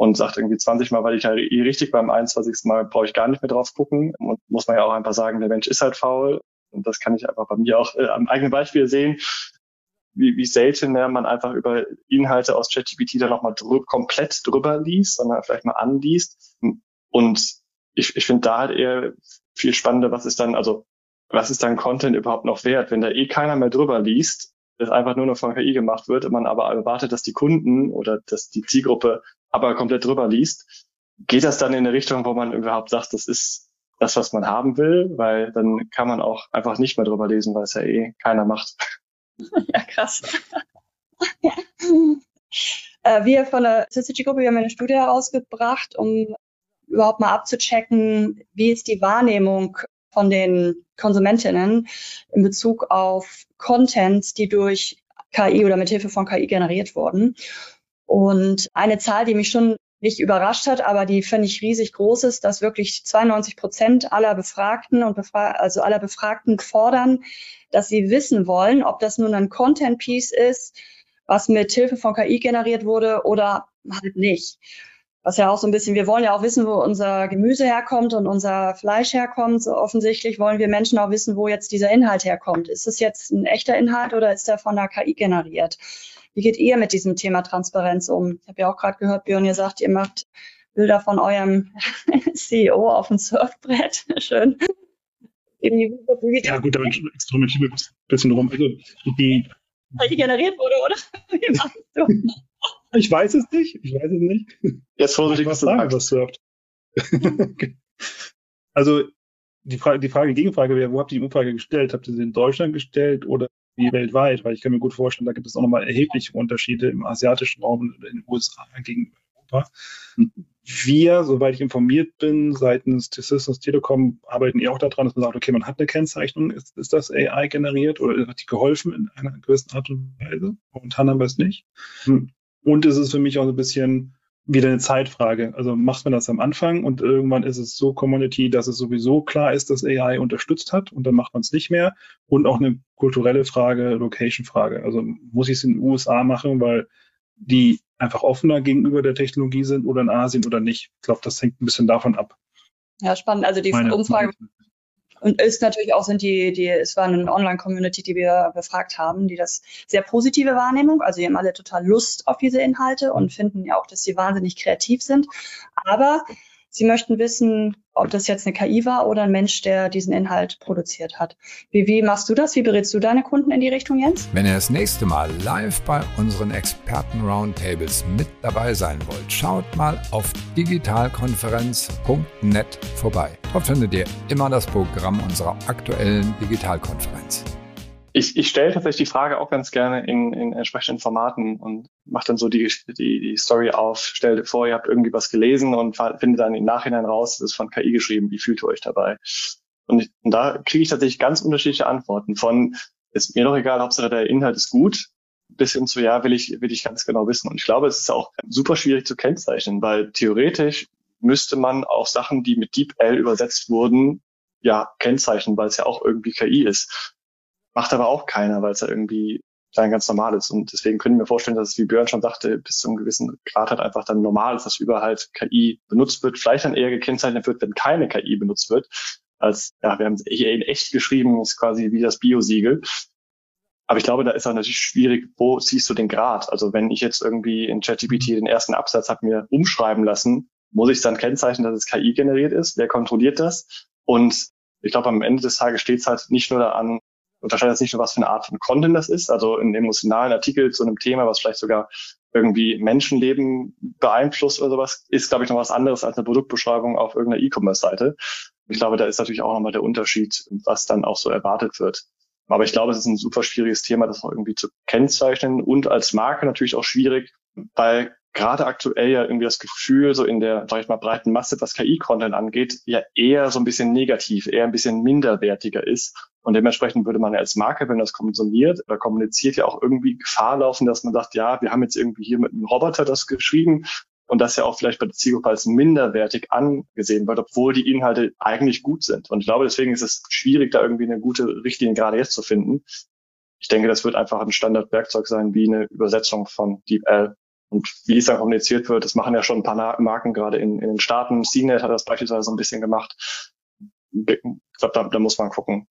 und sagt irgendwie 20 Mal, weil ich halt eh richtig beim 21. Mal brauche ich gar nicht mehr drauf gucken. Und muss man ja auch einfach sagen, der Mensch ist halt faul. Und das kann ich einfach bei mir auch äh, am eigenen Beispiel sehen, wie, wie selten ja, man einfach über Inhalte aus ChatGPT da nochmal drü komplett drüber liest, sondern vielleicht mal anliest. Und ich, ich finde da halt eher viel spannender, was ist dann, also was ist dann Content überhaupt noch wert, wenn da eh keiner mehr drüber liest, das einfach nur noch von KI gemacht wird, man aber erwartet, dass die Kunden oder dass die Zielgruppe aber komplett drüber liest, geht das dann in eine Richtung, wo man überhaupt sagt, das ist das, was man haben will, weil dann kann man auch einfach nicht mehr drüber lesen, weil es ja eh keiner macht. Ja, krass. ja. Äh, wir von der Syzygy-Gruppe, wir haben eine Studie herausgebracht, um überhaupt mal abzuchecken, wie ist die Wahrnehmung von den Konsumentinnen in Bezug auf Contents, die durch KI oder mit Hilfe von KI generiert wurden. Und eine Zahl, die mich schon nicht überrascht hat, aber die finde ich riesig groß ist, dass wirklich 92 Prozent aller Befragten und Befra also aller Befragten fordern, dass sie wissen wollen, ob das nun ein Content Piece ist, was mit Hilfe von KI generiert wurde oder halt nicht. Was ja auch so ein bisschen, wir wollen ja auch wissen, wo unser Gemüse herkommt und unser Fleisch herkommt. So offensichtlich wollen wir Menschen auch wissen, wo jetzt dieser Inhalt herkommt. Ist es jetzt ein echter Inhalt oder ist der von der KI generiert? Wie geht ihr mit diesem Thema Transparenz um? Ich habe ja auch gerade gehört, Björn, ihr sagt, ihr macht Bilder von eurem CEO auf dem Surfbrett. Schön. Ja gut, da experimentieren wir ein bisschen rum. Also die, die generiert wurde, oder? Ich weiß es nicht. Ich weiß es nicht. Jetzt vorsichtig, was sagen, was surft. also die Frage, die Frage, Gegenfrage wäre, wo habt ihr die Umfrage gestellt? Habt ihr sie in Deutschland gestellt oder wie weltweit, weil ich kann mir gut vorstellen, da gibt es auch nochmal erhebliche Unterschiede im asiatischen Raum und in den USA gegenüber Europa. Wir, soweit ich informiert bin, seitens des Systems Telekom arbeiten eher auch daran, dass man sagt, okay, man hat eine Kennzeichnung, ist, ist das AI generiert oder hat die geholfen in einer gewissen Art und Weise? Momentan haben wir es nicht. Und es ist für mich auch so ein bisschen, wieder eine Zeitfrage. Also macht man das am Anfang und irgendwann ist es so Community, dass es sowieso klar ist, dass AI unterstützt hat und dann macht man es nicht mehr. Und auch eine kulturelle Frage, Location-Frage. Also muss ich es in den USA machen, weil die einfach offener gegenüber der Technologie sind oder in Asien oder nicht. Ich glaube, das hängt ein bisschen davon ab. Ja, spannend. Also die meine, Umfrage, Und ist natürlich auch sind die, die, es war eine Online-Community, die wir befragt haben, die das sehr positive Wahrnehmung, also die haben alle total Lust auf diese Inhalte und finden ja auch, dass sie wahnsinnig kreativ sind. Aber Sie möchten wissen, ob das jetzt eine KI war oder ein Mensch, der diesen Inhalt produziert hat. Wie, wie machst du das? Wie berätst du deine Kunden in die Richtung, Jens? Wenn ihr das nächste Mal live bei unseren Experten-Roundtables mit dabei sein wollt, schaut mal auf digitalkonferenz.net vorbei. Dort findet ihr immer das Programm unserer aktuellen Digitalkonferenz ich, ich stelle tatsächlich die Frage auch ganz gerne in, in entsprechenden Formaten und mache dann so die, die, die Story auf, stellt vor, ihr habt irgendwie was gelesen und findet dann im Nachhinein raus, das ist von KI geschrieben, wie fühlt ihr euch dabei? Und, ich, und da kriege ich tatsächlich ganz unterschiedliche Antworten von, ist mir doch egal, Hauptsache der Inhalt ist gut, bis hin zu, ja, will ich, will ich ganz genau wissen. Und ich glaube, es ist auch super schwierig zu kennzeichnen, weil theoretisch müsste man auch Sachen, die mit DeepL übersetzt wurden, ja, kennzeichnen, weil es ja auch irgendwie KI ist. Macht aber auch keiner, weil es ja irgendwie dann ganz normal ist. Und deswegen können wir vorstellen, dass es, wie Björn schon sagte, bis zu einem gewissen Grad halt einfach dann normal ist, dass überall halt KI benutzt wird, vielleicht dann eher gekennzeichnet wird, wenn keine KI benutzt wird. Als, ja, wir haben es in echt geschrieben, ist quasi wie das Biosiegel. Aber ich glaube, da ist auch natürlich schwierig, wo siehst du den Grad? Also wenn ich jetzt irgendwie in ChatGPT den ersten Absatz habe mir umschreiben lassen, muss ich dann kennzeichnen, dass es KI generiert ist? Wer kontrolliert das? Und ich glaube, am Ende des Tages steht es halt nicht nur daran, unterscheidet jetzt nicht nur, was für eine Art von Content das ist, also ein emotionalen Artikel zu einem Thema, was vielleicht sogar irgendwie Menschenleben beeinflusst oder sowas, ist, glaube ich, noch was anderes als eine Produktbeschreibung auf irgendeiner E-Commerce-Seite. Ich glaube, da ist natürlich auch nochmal der Unterschied, was dann auch so erwartet wird. Aber ich glaube, es ist ein super schwieriges Thema, das auch irgendwie zu kennzeichnen und als Marke natürlich auch schwierig, weil gerade aktuell ja irgendwie das Gefühl, so in der, sag ich mal, breiten Masse, was KI-Content angeht, ja eher so ein bisschen negativ, eher ein bisschen minderwertiger ist. Und dementsprechend würde man ja als Marke, wenn das konsumiert oder kommuniziert, ja auch irgendwie Gefahr laufen, dass man sagt, ja, wir haben jetzt irgendwie hier mit einem Roboter das geschrieben und das ja auch vielleicht bei der Zielgruppe als minderwertig angesehen wird, obwohl die Inhalte eigentlich gut sind. Und ich glaube, deswegen ist es schwierig, da irgendwie eine gute Richtlinie gerade jetzt zu finden. Ich denke, das wird einfach ein Standardwerkzeug sein, wie eine Übersetzung von DeepL und wie es dann kommuniziert wird, das machen ja schon ein paar Marken gerade in, in den Staaten. CNET hat das beispielsweise so ein bisschen gemacht. Ich glaube, da, da muss man gucken.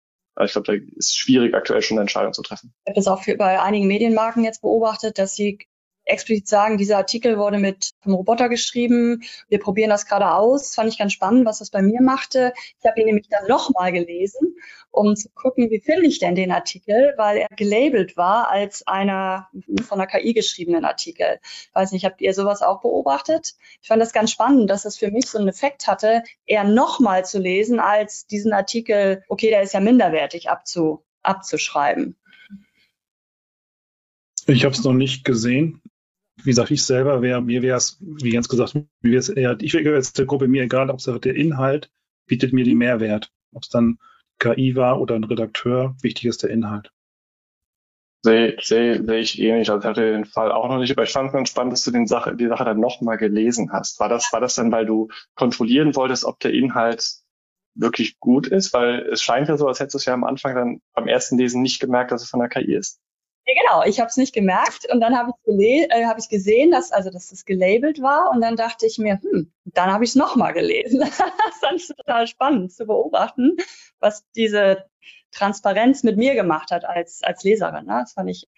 Ich glaube, da ist schwierig, aktuell schon eine Entscheidung zu treffen. Ich habe das auch für, bei einigen Medienmarken jetzt beobachtet, dass sie explizit sagen, dieser Artikel wurde mit einem Roboter geschrieben. Wir probieren das gerade aus. Fand ich ganz spannend, was das bei mir machte. Ich habe ihn nämlich dann nochmal gelesen, um zu gucken, wie finde ich denn den Artikel, weil er gelabelt war als einer von der KI geschriebenen Artikel. weiß nicht, habt ihr sowas auch beobachtet? Ich fand das ganz spannend, dass das für mich so einen Effekt hatte, eher nochmal zu lesen, als diesen Artikel, okay, der ist ja minderwertig abzu, abzuschreiben. Ich habe es noch nicht gesehen wie gesagt, ich selber wäre, mir wäre es, wie ganz gesagt, mir wäre es eher, ich wäre jetzt der Gruppe mir egal, ob es der Inhalt bietet mir die Mehrwert. Ob es dann KI war oder ein Redakteur, wichtig ist der Inhalt. Sehe seh, seh ich ähnlich. Also ich hatte den Fall auch noch nicht, aber ich fand ganz spannend, dass du den Sache, die Sache dann nochmal gelesen hast. War das, war das dann, weil du kontrollieren wolltest, ob der Inhalt wirklich gut ist? Weil es scheint ja so, als hättest du es ja am Anfang dann beim ersten Lesen nicht gemerkt, dass es von der KI ist. Ja, genau, ich habe es nicht gemerkt und dann habe ich, äh, hab ich gesehen, dass, also, dass das gelabelt war und dann dachte ich mir, hm, dann habe ich es nochmal gelesen. das fand ich total spannend zu beobachten, was diese Transparenz mit mir gemacht hat als, als Leserin. Ne? Das fand ich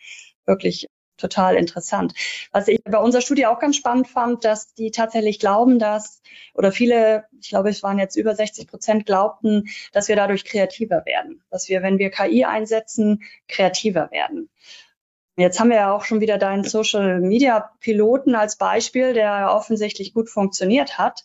wirklich total interessant. Was ich bei unserer Studie auch ganz spannend fand, dass die tatsächlich glauben, dass, oder viele, ich glaube, es waren jetzt über 60 Prozent, glaubten, dass wir dadurch kreativer werden. Dass wir, wenn wir KI einsetzen, kreativer werden. Jetzt haben wir ja auch schon wieder deinen Social Media Piloten als Beispiel, der offensichtlich gut funktioniert hat.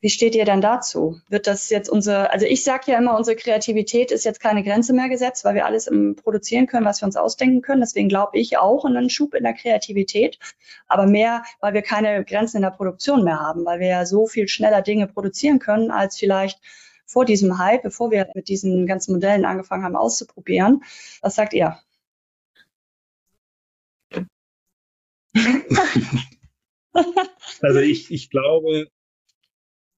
Wie steht ihr denn dazu? Wird das jetzt unsere, also ich sage ja immer, unsere Kreativität ist jetzt keine Grenze mehr gesetzt, weil wir alles im produzieren können, was wir uns ausdenken können. Deswegen glaube ich auch in einen Schub in der Kreativität, aber mehr, weil wir keine Grenzen in der Produktion mehr haben, weil wir ja so viel schneller Dinge produzieren können, als vielleicht vor diesem Hype, bevor wir mit diesen ganzen Modellen angefangen haben auszuprobieren. Was sagt ihr? also ich, ich glaube,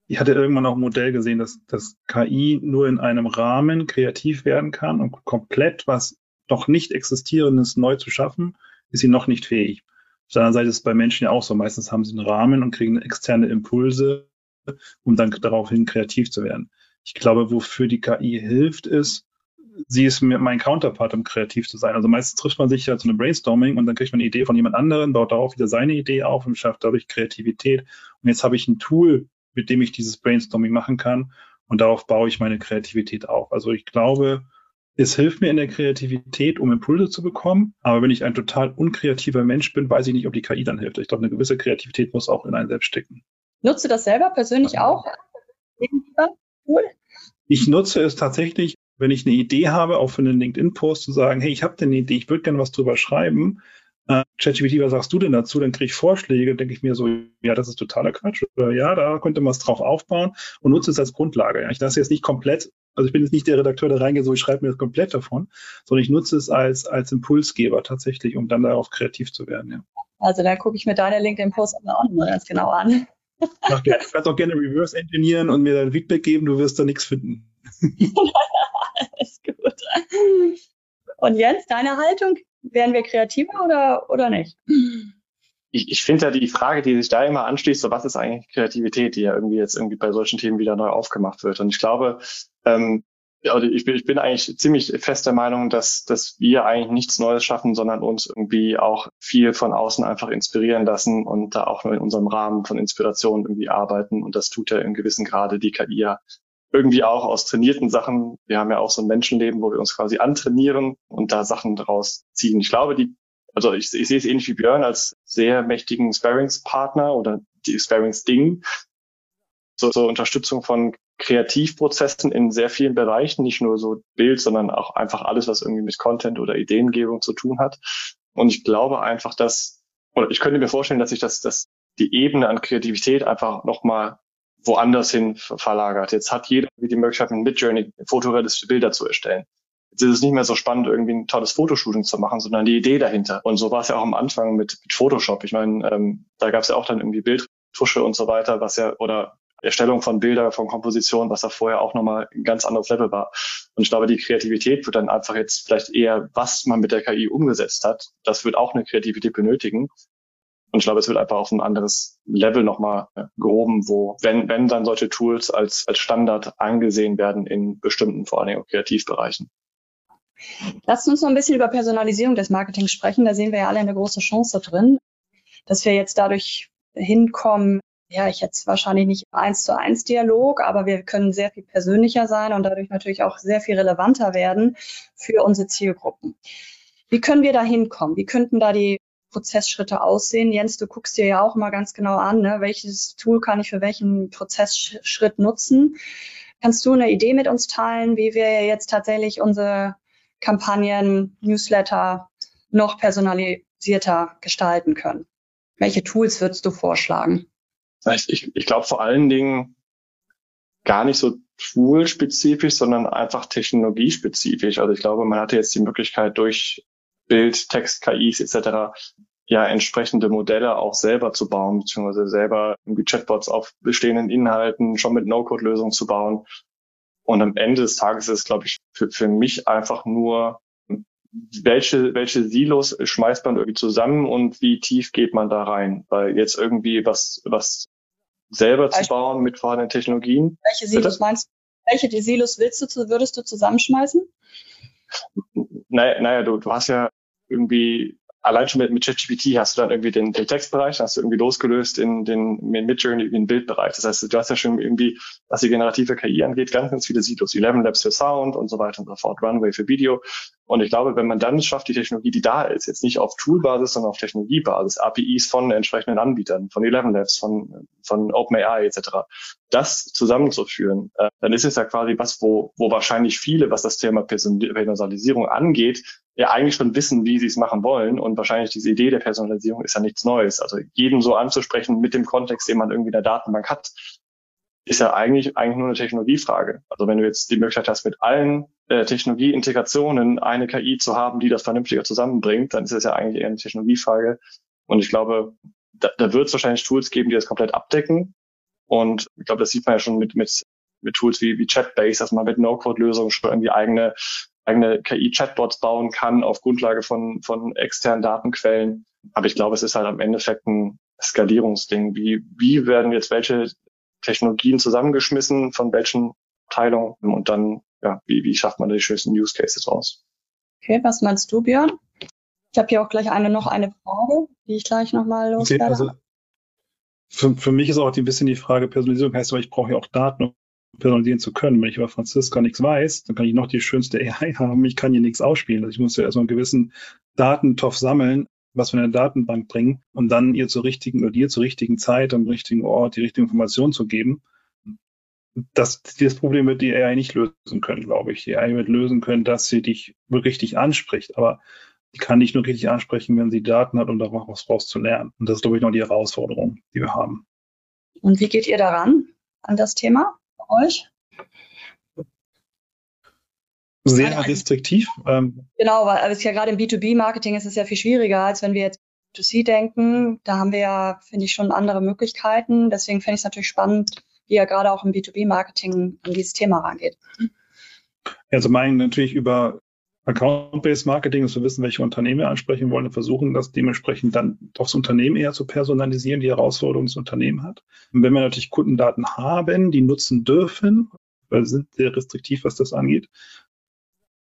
ich hatte irgendwann auch ein Modell gesehen, dass, dass KI nur in einem Rahmen kreativ werden kann und komplett was noch nicht existierendes neu zu schaffen, ist sie noch nicht fähig. Auf der anderen Seite ist es bei Menschen ja auch so. Meistens haben sie einen Rahmen und kriegen externe Impulse, um dann daraufhin kreativ zu werden. Ich glaube, wofür die KI hilft, ist, sie ist mein Counterpart, um kreativ zu sein. Also meistens trifft man sich ja zu einem Brainstorming und dann kriegt man eine Idee von jemand anderen, baut darauf wieder seine Idee auf und schafft dadurch Kreativität. Und jetzt habe ich ein Tool, mit dem ich dieses Brainstorming machen kann und darauf baue ich meine Kreativität auf. Also ich glaube, es hilft mir in der Kreativität, um Impulse zu bekommen. Aber wenn ich ein total unkreativer Mensch bin, weiß ich nicht, ob die KI dann hilft. Ich glaube, eine gewisse Kreativität muss auch in einen selbst stecken. Nutzt du das selber persönlich auch? Cool. Ich nutze es tatsächlich wenn ich eine Idee habe, auch für einen LinkedIn-Post zu sagen, hey, ich habe eine Idee, ich würde gerne was drüber schreiben. Äh, ChatGPT, was sagst du denn dazu? Dann kriege ich Vorschläge, denke ich mir so, ja, das ist totaler Quatsch. Oder ja, da könnte man was drauf aufbauen und nutze es als Grundlage. Ja. Ich lasse jetzt nicht komplett, also ich bin jetzt nicht der Redakteur, der reingeht, so ich schreibe mir das komplett davon, sondern ich nutze es als, als Impulsgeber tatsächlich, um dann darauf kreativ zu werden. Ja. Also da gucke ich mir deine LinkedIn-Post auch nochmal ganz genau an. Ach, du kannst auch gerne reverse engineeren und mir dann Feedback geben, du wirst da nichts finden. Alles gut. Und Jens, deine Haltung? Wären wir kreativer oder, oder nicht? Ich, ich finde ja die Frage, die sich da immer anschließt, so was ist eigentlich Kreativität, die ja irgendwie jetzt irgendwie bei solchen Themen wieder neu aufgemacht wird. Und ich glaube, ähm, also ich bin, ich bin eigentlich ziemlich fest der Meinung, dass, dass wir eigentlich nichts Neues schaffen, sondern uns irgendwie auch viel von außen einfach inspirieren lassen und da auch nur in unserem Rahmen von Inspiration irgendwie arbeiten. Und das tut ja in gewissem Grade die KI ja irgendwie auch aus trainierten Sachen. Wir haben ja auch so ein Menschenleben, wo wir uns quasi antrainieren und da Sachen daraus ziehen. Ich glaube, die, also ich, ich sehe es ähnlich wie Björn als sehr mächtigen Sparringspartner oder die Sparringsding so, zur Unterstützung von Kreativprozessen in sehr vielen Bereichen, nicht nur so Bild, sondern auch einfach alles, was irgendwie mit Content oder Ideengebung zu tun hat. Und ich glaube einfach, dass, oder ich könnte mir vorstellen, dass sich das, dass die Ebene an Kreativität einfach nochmal woanders hin verlagert. Jetzt hat jeder die Möglichkeit, mit Midjourney fotorealistische Bilder zu erstellen. Jetzt ist es nicht mehr so spannend, irgendwie ein tolles Fotoshooting zu machen, sondern die Idee dahinter. Und so war es ja auch am Anfang mit, mit Photoshop. Ich meine, ähm, da gab es ja auch dann irgendwie Bildtusche und so weiter, was ja, oder Erstellung von Bilder, von Komposition, was da vorher auch nochmal ein ganz anderes Level war. Und ich glaube, die Kreativität wird dann einfach jetzt vielleicht eher, was man mit der KI umgesetzt hat. Das wird auch eine Kreativität benötigen. Und ich glaube, es wird einfach auf ein anderes Level nochmal gehoben, wo, wenn, wenn dann solche Tools als, als Standard angesehen werden in bestimmten, vor allen Dingen Kreativbereichen. Lass uns noch ein bisschen über Personalisierung des Marketings sprechen. Da sehen wir ja alle eine große Chance drin, dass wir jetzt dadurch hinkommen, ja, ich jetzt wahrscheinlich nicht eins zu eins Dialog, aber wir können sehr viel persönlicher sein und dadurch natürlich auch sehr viel relevanter werden für unsere Zielgruppen. Wie können wir da hinkommen? Wie könnten da die Prozessschritte aussehen? Jens, du guckst dir ja auch mal ganz genau an, ne? welches Tool kann ich für welchen Prozessschritt nutzen. Kannst du eine Idee mit uns teilen, wie wir jetzt tatsächlich unsere Kampagnen, Newsletter noch personalisierter gestalten können? Welche Tools würdest du vorschlagen? Ich, ich glaube vor allen Dingen gar nicht so tool-spezifisch, sondern einfach technologiespezifisch. Also ich glaube, man hatte jetzt die Möglichkeit durch Bild, Text, KIs etc. ja entsprechende Modelle auch selber zu bauen, beziehungsweise selber irgendwie Chatbots auf bestehenden Inhalten schon mit No-Code-Lösungen zu bauen. Und am Ende des Tages ist glaube ich, für, für mich einfach nur, welche, welche Silos schmeißt man irgendwie zusammen und wie tief geht man da rein? Weil jetzt irgendwie was, was selber zu bauen mit vorhandenen Technologien. Welche Silos meinst du? Welche die Silos willst du, würdest du zusammenschmeißen? Naja, naja du, du hast ja irgendwie allein schon mit, mit ChatGPT hast du dann irgendwie den, den Textbereich, hast du irgendwie losgelöst in den in Midjourney den Bildbereich. Das heißt, du hast ja schon irgendwie, was die generative KI angeht, ganz, ganz viele Silos. 11 Labs für Sound und so weiter und so fort, Runway für Video. Und ich glaube, wenn man dann schafft, die Technologie, die da ist, jetzt nicht auf Toolbasis, sondern auf Technologiebasis, APIs von entsprechenden Anbietern, von 11 Labs, von, von OpenAI etc., das zusammenzuführen, äh, dann ist es ja quasi was, wo, wo wahrscheinlich viele, was das Thema Personalisierung angeht, ja eigentlich schon wissen, wie sie es machen wollen. Und wahrscheinlich diese Idee der Personalisierung ist ja nichts Neues. Also jedem so anzusprechen mit dem Kontext, den man irgendwie in der Datenbank hat, ist ja eigentlich, eigentlich nur eine Technologiefrage. Also wenn du jetzt die Möglichkeit hast, mit allen äh, Technologieintegrationen eine KI zu haben, die das vernünftiger zusammenbringt, dann ist es ja eigentlich eher eine Technologiefrage. Und ich glaube, da, da wird es wahrscheinlich Tools geben, die das komplett abdecken. Und ich glaube, das sieht man ja schon mit, mit, mit Tools wie, wie Chatbase, dass man mit No-Code-Lösungen schon irgendwie eigene, eigene KI-Chatbots bauen kann auf Grundlage von, von externen Datenquellen. Aber ich glaube, es ist halt am Endeffekt ein Skalierungsding. Wie, wie werden jetzt welche Technologien zusammengeschmissen, von welchen Abteilung und dann, ja, wie, wie schafft man die schönsten Use Cases raus? Okay, was meinst du, Björn? Ich habe hier auch gleich eine noch eine Frage, die ich gleich nochmal loswerde. Okay, also für, für mich ist auch ein bisschen die Frage, Personalisierung heißt aber, ich brauche ja auch Daten, um personalisieren zu können. Wenn ich über Franziska nichts weiß, dann kann ich noch die schönste AI haben, ich kann hier nichts ausspielen. Also ich muss ja erstmal einen gewissen Datentopf sammeln, was wir in der Datenbank bringen, um dann ihr zur richtigen oder dir zur richtigen Zeit am richtigen Ort die richtige Information zu geben. Das, dieses Problem wird die AI nicht lösen können, glaube ich. Die AI wird lösen können, dass sie dich richtig anspricht. Aber die kann nicht nur richtig ansprechen, wenn sie Daten hat, um da was rauszulernen. Und das ist, glaube ich, noch die Herausforderung, die wir haben. Und wie geht ihr daran, an das Thema euch? Sehr restriktiv. Ähm, genau, weil also ja gerade im B2B-Marketing ist es ja viel schwieriger, als wenn wir jetzt B2C denken. Da haben wir ja, finde ich, schon andere Möglichkeiten. Deswegen finde ich es natürlich spannend, wie ihr gerade auch im B2B-Marketing an dieses Thema rangeht. Also meinen natürlich über Account-Based Marketing, dass wir wissen, welche Unternehmen wir ansprechen wollen und versuchen, das dementsprechend dann das Unternehmen eher zu personalisieren, die Herausforderungen das Unternehmen hat. Und wenn wir natürlich Kundendaten haben, die nutzen dürfen, weil wir sind sehr restriktiv, was das angeht,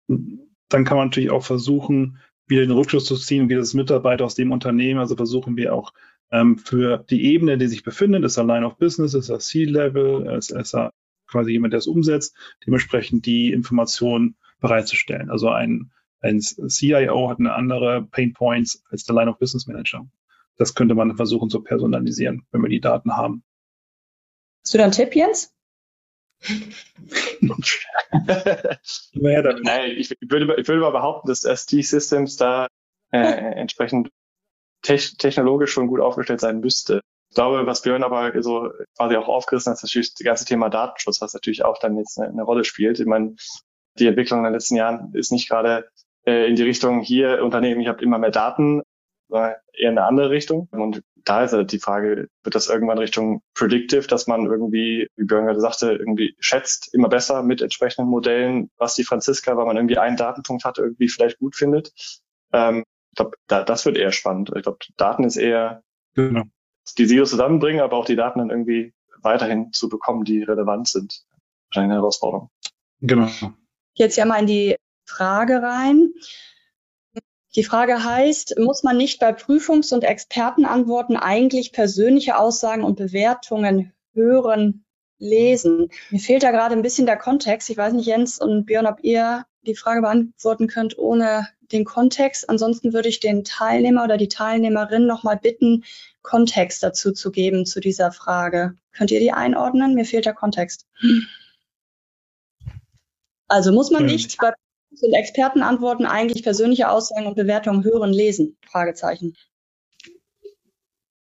dann kann man natürlich auch versuchen, wieder den Rückschluss zu ziehen, wie das Mitarbeiter aus dem Unternehmen, also versuchen wir auch ähm, für die Ebene, die sich befindet, ist er Line of Business, ist er C-Level, ist, ist er quasi jemand, der es umsetzt, dementsprechend die Informationen bereitzustellen. Also ein, ein CIO hat eine andere Pain Points als der Line of Business Manager. Das könnte man versuchen zu personalisieren, wenn wir die Daten haben. Hast du da einen Tipp, Jens? Nein, ich würde, ich würde mal behaupten, dass ST-Systems da äh, entsprechend te technologisch schon gut aufgestellt sein müsste. Ich glaube, was Björn aber so quasi auch aufgerissen hat, ist natürlich das ganze Thema Datenschutz, was natürlich auch dann jetzt eine, eine Rolle spielt. Ich meine, die Entwicklung in den letzten Jahren ist nicht gerade äh, in die Richtung hier Unternehmen, ich habe immer mehr Daten, sondern eher in eine andere Richtung. Und da ist halt die Frage, wird das irgendwann Richtung Predictive, dass man irgendwie, wie Björn gerade sagte, irgendwie schätzt immer besser mit entsprechenden Modellen, was die Franziska, weil man irgendwie einen Datenpunkt hat, irgendwie vielleicht gut findet. Ähm, ich glaube, da, das wird eher spannend. Ich glaube, Daten ist eher genau. die Silos zusammenbringen, aber auch die Daten dann irgendwie weiterhin zu bekommen, die relevant sind. Wahrscheinlich eine Herausforderung. Genau jetzt ja mal in die Frage rein. Die Frage heißt, muss man nicht bei Prüfungs- und Expertenantworten eigentlich persönliche Aussagen und Bewertungen hören, lesen? Mir fehlt da gerade ein bisschen der Kontext. Ich weiß nicht, Jens und Björn, ob ihr die Frage beantworten könnt ohne den Kontext. Ansonsten würde ich den Teilnehmer oder die Teilnehmerin nochmal bitten, Kontext dazu zu geben zu dieser Frage. Könnt ihr die einordnen? Mir fehlt der Kontext. Hm. Also muss man nicht bei und Expertenantworten eigentlich persönliche Aussagen und Bewertungen hören, lesen? Fragezeichen.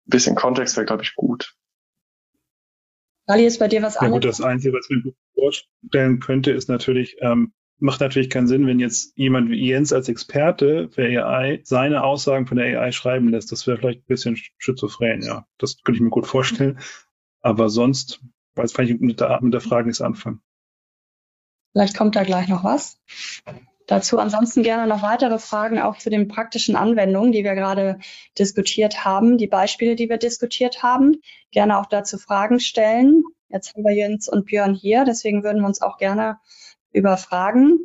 Bisschen Kontext wäre, glaube ich, gut. Rally ist bei dir was anderes? Ja gut, das Einzige, was ich mir vorstellen könnte, ist natürlich, ähm, macht natürlich keinen Sinn, wenn jetzt jemand wie Jens als Experte für AI seine Aussagen von der AI schreiben lässt. Das wäre vielleicht ein bisschen schizophren, ja. Das könnte ich mir gut vorstellen. Aber sonst, weiß kann ich mit der, mit der Frage nichts anfangen. Vielleicht kommt da gleich noch was. Dazu ansonsten gerne noch weitere Fragen auch zu den praktischen Anwendungen, die wir gerade diskutiert haben, die Beispiele, die wir diskutiert haben. Gerne auch dazu Fragen stellen. Jetzt haben wir Jens und Björn hier, deswegen würden wir uns auch gerne über Fragen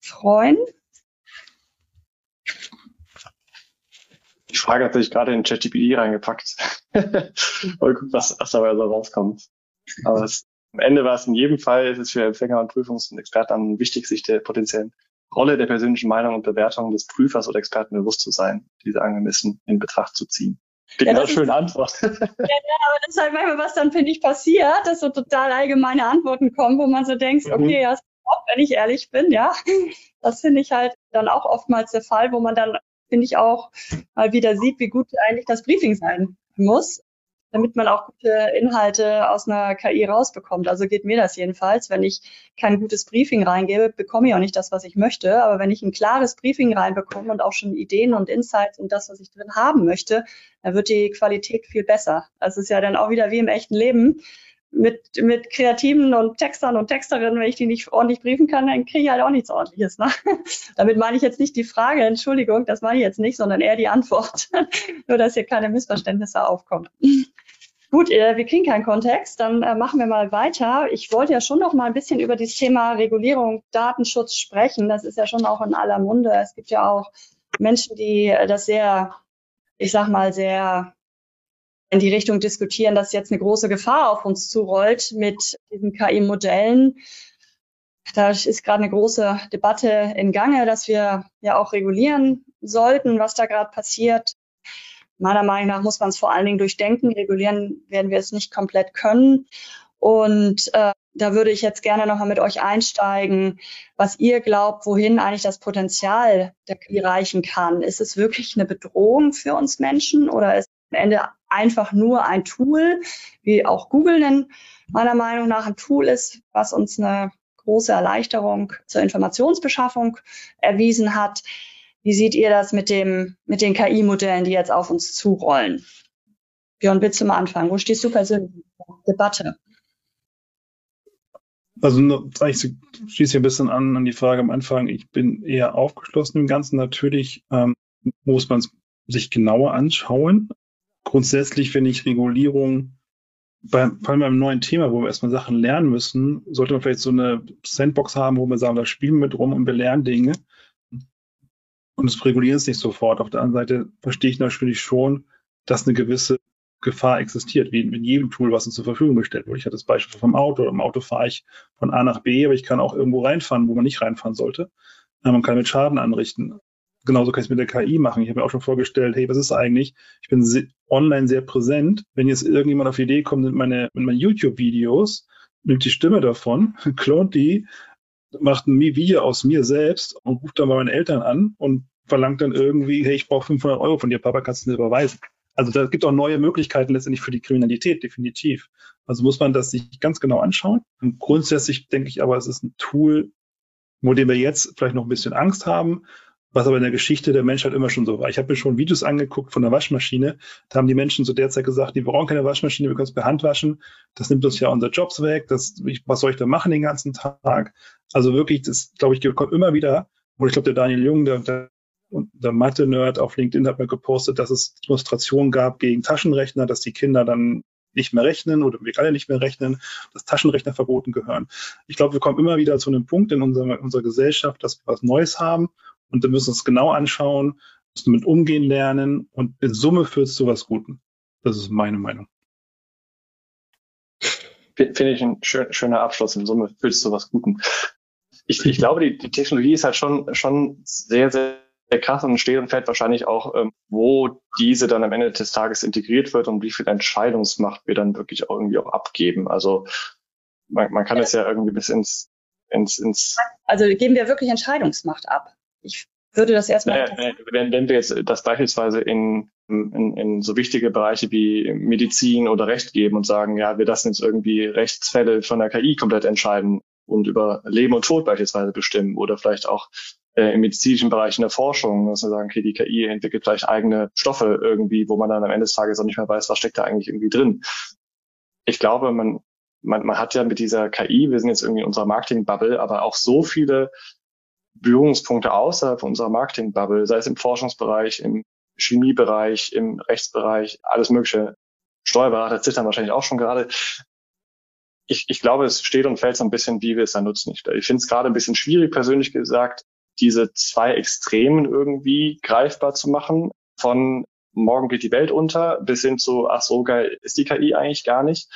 freuen. Die Frage hat sich gerade in ChatGPT reingepackt. Mal gucken, was, was dabei so rauskommt. Aber es am Ende war es in jedem Fall, ist es für Empfänger und Prüfungs- und Experten wichtig, sich der potenziellen Rolle der persönlichen Meinung und Bewertung des Prüfers oder Experten bewusst zu sein, diese angemessen in Betracht zu ziehen. Klingt ja, eine schöne Antwort. Ja, ja, aber das ist halt manchmal, was dann, finde ich, passiert, dass so total allgemeine Antworten kommen, wo man so denkt, mhm. okay, ja, wenn ich ehrlich bin, ja. Das finde ich halt dann auch oftmals der Fall, wo man dann, finde ich, auch mal wieder sieht, wie gut eigentlich das Briefing sein muss damit man auch gute Inhalte aus einer KI rausbekommt. Also geht mir das jedenfalls. Wenn ich kein gutes Briefing reingebe, bekomme ich auch nicht das, was ich möchte. Aber wenn ich ein klares Briefing reinbekomme und auch schon Ideen und Insights und das, was ich drin haben möchte, dann wird die Qualität viel besser. Das ist ja dann auch wieder wie im echten Leben. Mit, mit Kreativen und Textern und Texterinnen, wenn ich die nicht ordentlich briefen kann, dann kriege ich halt auch nichts ordentliches. Ne? Damit meine ich jetzt nicht die Frage, Entschuldigung, das meine ich jetzt nicht, sondern eher die Antwort. Nur, dass hier keine Missverständnisse aufkommen. Gut, äh, wir kriegen keinen Kontext, dann äh, machen wir mal weiter. Ich wollte ja schon noch mal ein bisschen über das Thema Regulierung, Datenschutz sprechen. Das ist ja schon auch in aller Munde. Es gibt ja auch Menschen, die äh, das sehr, ich sag mal, sehr in die Richtung diskutieren, dass jetzt eine große Gefahr auf uns zurollt mit diesen KI-Modellen. Da ist gerade eine große Debatte in Gange, dass wir ja auch regulieren sollten, was da gerade passiert. Meiner Meinung nach muss man es vor allen Dingen durchdenken. Regulieren werden wir es nicht komplett können. Und äh, da würde ich jetzt gerne nochmal mit euch einsteigen, was ihr glaubt, wohin eigentlich das Potenzial der KI reichen kann. Ist es wirklich eine Bedrohung für uns Menschen oder ist Ende einfach nur ein Tool, wie auch Google denn meiner Meinung nach ein Tool ist, was uns eine große Erleichterung zur Informationsbeschaffung erwiesen hat? Wie seht ihr das mit dem, mit den KI-Modellen, die jetzt auf uns zurollen? Björn, bitte zum Anfang. Wo stehst du persönlich in der Debatte? Also ich schließe ein bisschen an an die Frage am Anfang. Ich bin eher aufgeschlossen im Ganzen. Natürlich ähm, muss man es sich genauer anschauen. Grundsätzlich finde ich Regulierung, bei, vor allem beim neuen Thema, wo wir erstmal Sachen lernen müssen, sollte man vielleicht so eine Sandbox haben, wo wir sagen, da spielen wir mit rum und wir lernen Dinge. Und es regulieren es nicht sofort. Auf der anderen Seite verstehe ich natürlich schon, dass eine gewisse Gefahr existiert, wie in jedem Tool, was uns zur Verfügung gestellt wird. Ich hatte das Beispiel vom Auto. Im Auto fahre ich von A nach B, aber ich kann auch irgendwo reinfahren, wo man nicht reinfahren sollte. Man kann mit Schaden anrichten. Genauso kann ich es mit der KI machen. Ich habe mir auch schon vorgestellt, hey, was ist eigentlich? Ich bin se online sehr präsent. Wenn jetzt irgendjemand auf die Idee kommt, mit meine, mit meinen YouTube-Videos, nimmt die Stimme davon, klont die, macht ein Video aus mir selbst und ruft dann bei meinen Eltern an und verlangt dann irgendwie, hey, ich brauche 500 Euro von dir, Papa, kannst du mir überweisen? Also da gibt auch neue Möglichkeiten letztendlich für die Kriminalität, definitiv. Also muss man das sich ganz genau anschauen. Und grundsätzlich denke ich aber, es ist ein Tool, wo dem wir jetzt vielleicht noch ein bisschen Angst haben, was aber in der Geschichte der Menschheit immer schon so war. Ich habe mir schon Videos angeguckt von der Waschmaschine. Da haben die Menschen zu der Zeit gesagt, die brauchen keine Waschmaschine, wir können es per Hand waschen. Das nimmt uns ja unsere Jobs weg. Das, ich, was soll ich da machen den ganzen Tag? Also wirklich, das glaube ich, kommt immer wieder. Und ich glaube, der Daniel Jung, der, der der Mathe-Nerd auf LinkedIn hat mir gepostet, dass es Demonstrationen gab gegen Taschenrechner, dass die Kinder dann nicht mehr rechnen oder wir alle nicht mehr rechnen, dass Taschenrechner verboten gehören. Ich glaube, wir kommen immer wieder zu einem Punkt in unserer, unserer Gesellschaft, dass wir was Neues haben und dann müssen wir uns genau anschauen, müssen damit umgehen lernen und in Summe führt es zu was Guten. Das ist meine Meinung. Finde ich ein schön, schöner Abschluss. In Summe führt es zu was Guten. Ich, ich glaube, die, die Technologie ist halt schon, schon sehr, sehr der krass und steht und fällt wahrscheinlich auch, ähm, wo diese dann am Ende des Tages integriert wird und wie viel Entscheidungsmacht wir dann wirklich auch irgendwie auch abgeben. Also man, man kann es ja. ja irgendwie bis ins, ins, ins Also geben wir wirklich Entscheidungsmacht ab. Ich würde das erstmal. Naja, wenn, wenn wir jetzt das beispielsweise in, in, in so wichtige Bereiche wie Medizin oder Recht geben und sagen, ja, wir lassen jetzt irgendwie Rechtsfälle von der KI komplett entscheiden und über Leben und Tod beispielsweise bestimmen oder vielleicht auch äh, im medizinischen Bereich in der Forschung, dass wir sagen, okay, die KI entwickelt vielleicht eigene Stoffe irgendwie, wo man dann am Ende des Tages auch nicht mehr weiß, was steckt da eigentlich irgendwie drin. Ich glaube, man, man, man hat ja mit dieser KI, wir sind jetzt irgendwie in unserer Marketing-Bubble, aber auch so viele Berührungspunkte außerhalb unserer Marketing-Bubble, sei es im Forschungsbereich, im Chemiebereich, im Rechtsbereich, alles mögliche. Steuerberater zittern wahrscheinlich auch schon gerade. Ich, ich glaube, es steht und fällt so ein bisschen, wie wir es dann nutzen. Ich, finde es gerade ein bisschen schwierig, persönlich gesagt, diese zwei Extremen irgendwie greifbar zu machen, von morgen geht die Welt unter bis hin zu, ach so geil ist die KI eigentlich gar nicht.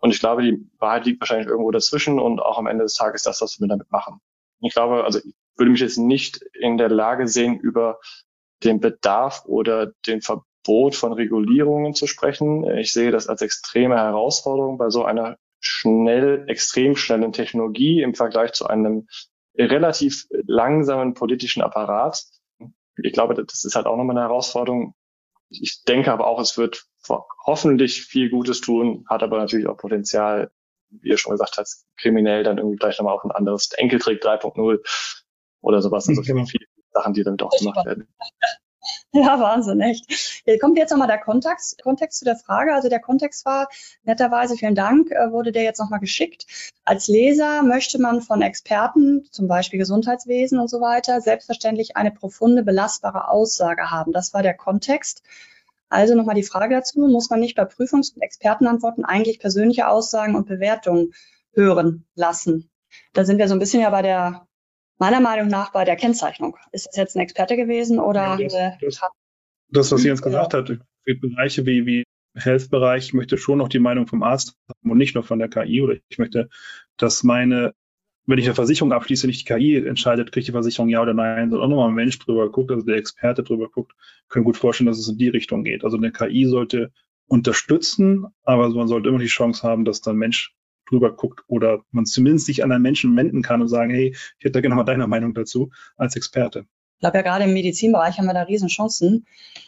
Und ich glaube, die Wahrheit liegt wahrscheinlich irgendwo dazwischen und auch am Ende des Tages das, was wir damit machen. Ich glaube, also würde mich jetzt nicht in der Lage sehen, über den Bedarf oder den Verbot von Regulierungen zu sprechen. Ich sehe das als extreme Herausforderung bei so einer schnell, extrem schnellen Technologie im Vergleich zu einem relativ langsamen politischen Apparat. Ich glaube, das ist halt auch nochmal eine Herausforderung. Ich denke aber auch, es wird hoffentlich viel Gutes tun, hat aber natürlich auch Potenzial, wie ihr schon gesagt habt, kriminell dann irgendwie gleich nochmal auf ein anderes Enkeltrick 3.0 oder sowas. Also genau. viele Sachen, die damit auch gemacht werden. Ja, Wahnsinn, echt. Hier kommt jetzt nochmal der Kontext, Kontext zu der Frage. Also der Kontext war, netterweise, vielen Dank, äh, wurde der jetzt nochmal geschickt. Als Leser möchte man von Experten, zum Beispiel Gesundheitswesen und so weiter, selbstverständlich eine profunde, belastbare Aussage haben. Das war der Kontext. Also nochmal die Frage dazu, muss man nicht bei Prüfungs- und Expertenantworten eigentlich persönliche Aussagen und Bewertungen hören lassen? Da sind wir so ein bisschen ja bei der, meiner Meinung nach, bei der Kennzeichnung. Ist das jetzt ein Experte gewesen oder? Ja, das, das, das, was Sie jetzt gesagt hat, für Bereiche wie, wie Health-Bereich, ich möchte schon noch die Meinung vom Arzt haben und nicht nur von der KI oder ich möchte, dass meine wenn ich eine Versicherung abschließe, nicht die KI entscheidet, kriegt die Versicherung ja oder nein, sondern auch nochmal ein Mensch drüber guckt, also der Experte drüber guckt, können gut vorstellen, dass es in die Richtung geht. Also eine KI sollte unterstützen, aber man sollte immer die Chance haben, dass dann Mensch drüber guckt oder man zumindest sich an einen Menschen wenden kann und sagen, hey, ich hätte da gerne mal deine Meinung dazu als Experte. Ich glaube ja gerade im Medizinbereich haben wir da riesen Chancen,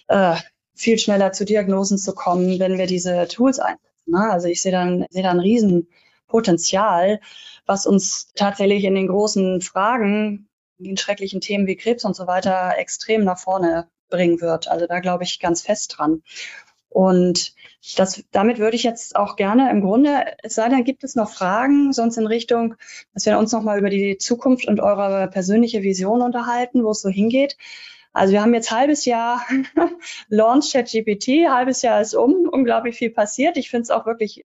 äh, viel schneller zu Diagnosen zu kommen, wenn wir diese Tools einsetzen. Ne? Also ich sehe dann, sehe da ein Riesenpotenzial, was uns tatsächlich in den großen Fragen, den schrecklichen Themen wie Krebs und so weiter, extrem nach vorne bringen wird. Also da glaube ich ganz fest dran. Und das, damit würde ich jetzt auch gerne im Grunde, es sei denn, gibt es noch Fragen, sonst in Richtung, dass wir uns nochmal über die Zukunft und eure persönliche Vision unterhalten, wo es so hingeht. Also wir haben jetzt halbes Jahr Launch ChatGPT, halbes Jahr ist um, unglaublich viel passiert. Ich finde es auch wirklich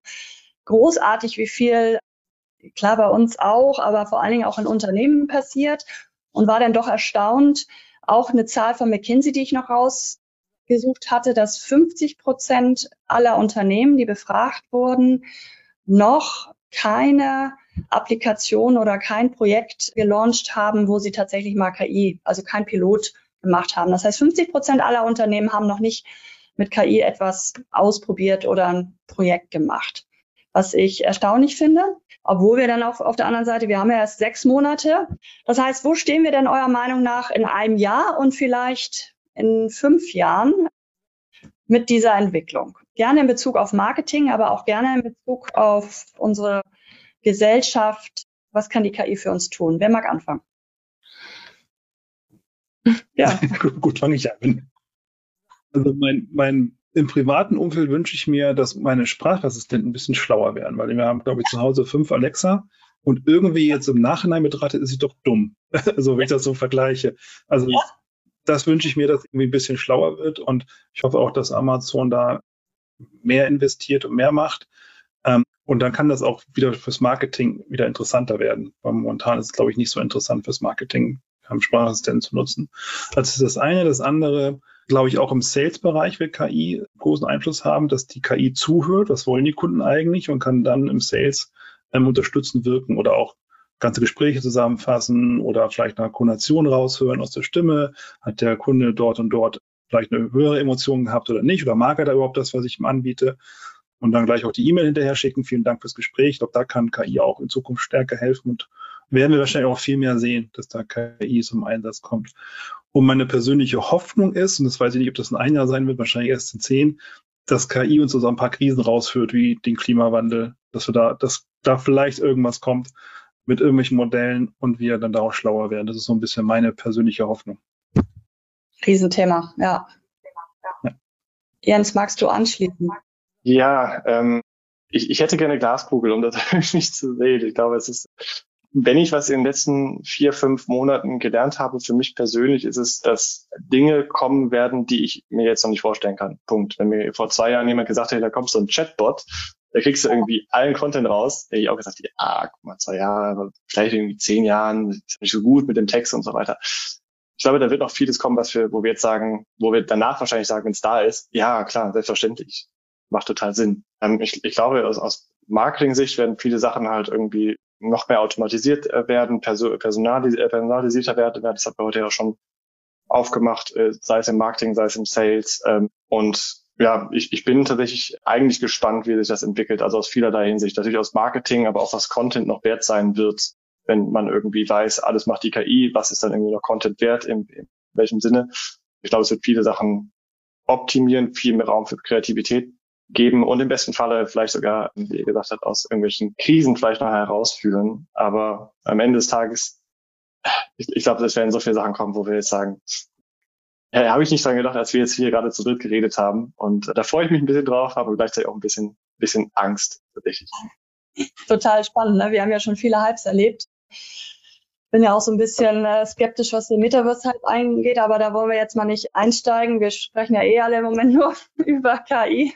großartig, wie viel klar bei uns auch, aber vor allen Dingen auch in Unternehmen passiert und war dann doch erstaunt, auch eine Zahl von McKinsey, die ich noch rausgesucht hatte, dass 50 Prozent aller Unternehmen, die befragt wurden, noch keine Applikation oder kein Projekt gelauncht haben, wo sie tatsächlich mal KI, also kein Pilot gemacht haben. Das heißt, 50 Prozent aller Unternehmen haben noch nicht mit KI etwas ausprobiert oder ein Projekt gemacht. Was ich erstaunlich finde, obwohl wir dann auch auf der anderen Seite, wir haben ja erst sechs Monate. Das heißt, wo stehen wir denn eurer Meinung nach in einem Jahr und vielleicht in fünf Jahren mit dieser Entwicklung? Gerne in Bezug auf Marketing, aber auch gerne in Bezug auf unsere Gesellschaft. Was kann die KI für uns tun? Wer mag anfangen? Ja. gut, fange ich an. Also mein, mein im privaten Umfeld wünsche ich mir, dass meine Sprachassistenten ein bisschen schlauer werden, weil wir haben, glaube ich, zu Hause fünf Alexa und irgendwie jetzt im Nachhinein betrachtet ist sie doch dumm. also wenn ich das so vergleiche. Also ja. Das wünsche ich mir, dass irgendwie ein bisschen schlauer wird und ich hoffe auch, dass Amazon da mehr investiert und mehr macht. Ähm, und dann kann das auch wieder fürs Marketing wieder interessanter werden. Weil momentan ist es, glaube ich, nicht so interessant fürs Marketing, Sprachassistenten zu nutzen. Das ist das eine. Das andere, glaube ich, auch im Sales-Bereich wird KI großen Einfluss haben, dass die KI zuhört, was wollen die Kunden eigentlich und kann dann im Sales ähm, unterstützend wirken oder auch ganze Gespräche zusammenfassen oder vielleicht eine Konation raushören aus der Stimme. Hat der Kunde dort und dort vielleicht eine höhere Emotion gehabt oder nicht? Oder mag er da überhaupt das, was ich ihm anbiete? Und dann gleich auch die E-Mail hinterher schicken. Vielen Dank fürs Gespräch. Ich glaube, da kann KI auch in Zukunft stärker helfen und werden wir wahrscheinlich auch viel mehr sehen, dass da KI zum Einsatz kommt. Und meine persönliche Hoffnung ist, und das weiß ich nicht, ob das in ein Jahr sein wird, wahrscheinlich erst in zehn, dass KI uns so ein paar Krisen rausführt, wie den Klimawandel, dass wir da, dass da vielleicht irgendwas kommt mit irgendwelchen Modellen und wir dann daraus schlauer werden. Das ist so ein bisschen meine persönliche Hoffnung. Riesenthema, ja. ja. Jens, magst du anschließen? Ja, ähm, ich, ich hätte gerne Glaskugel, um das nicht zu sehen. Ich glaube, es ist wenn ich was in den letzten vier, fünf Monaten gelernt habe, für mich persönlich, ist es, dass Dinge kommen werden, die ich mir jetzt noch nicht vorstellen kann. Punkt. Wenn mir vor zwei Jahren jemand gesagt hätte, da kommt so ein Chatbot, da kriegst du irgendwie allen Content raus, hätte ich auch gesagt, ja, guck mal, zwei Jahre, vielleicht irgendwie zehn Jahren, ist nicht so gut mit dem Text und so weiter. Ich glaube, da wird noch vieles kommen, was wir, wo wir jetzt sagen, wo wir danach wahrscheinlich sagen, wenn es da ist, ja, klar, selbstverständlich. Macht total Sinn. Ähm, ich, ich glaube, aus, aus Marketing-Sicht werden viele Sachen halt irgendwie noch mehr automatisiert äh, werden, personalis äh, personalisierter werden. Das hat wir heute ja schon aufgemacht, äh, sei es im Marketing, sei es im Sales. Ähm, und ja, ich, ich bin tatsächlich eigentlich gespannt, wie sich das entwickelt. Also aus vielerlei Hinsicht. Natürlich aus Marketing, aber auch was Content noch wert sein wird, wenn man irgendwie weiß, alles macht die KI, was ist dann irgendwie noch Content wert, in, in welchem Sinne. Ich glaube, es wird viele Sachen optimieren, viel mehr Raum für Kreativität geben und im besten Falle vielleicht sogar, wie ihr gesagt habt, aus irgendwelchen Krisen vielleicht noch herausführen. Aber am Ende des Tages, ich, ich glaube, es werden so viele Sachen kommen, wo wir jetzt sagen, ja, habe ich nicht dran gedacht, als wir jetzt hier gerade zu dritt geredet haben. Und da freue ich mich ein bisschen drauf, aber gleichzeitig auch ein bisschen, bisschen Angst tatsächlich. Total spannend. Ne? Wir haben ja schon viele Hypes erlebt. bin ja auch so ein bisschen äh, skeptisch, was den Metaverse-Hype eingeht, aber da wollen wir jetzt mal nicht einsteigen. Wir sprechen ja eh alle im Moment nur über KI.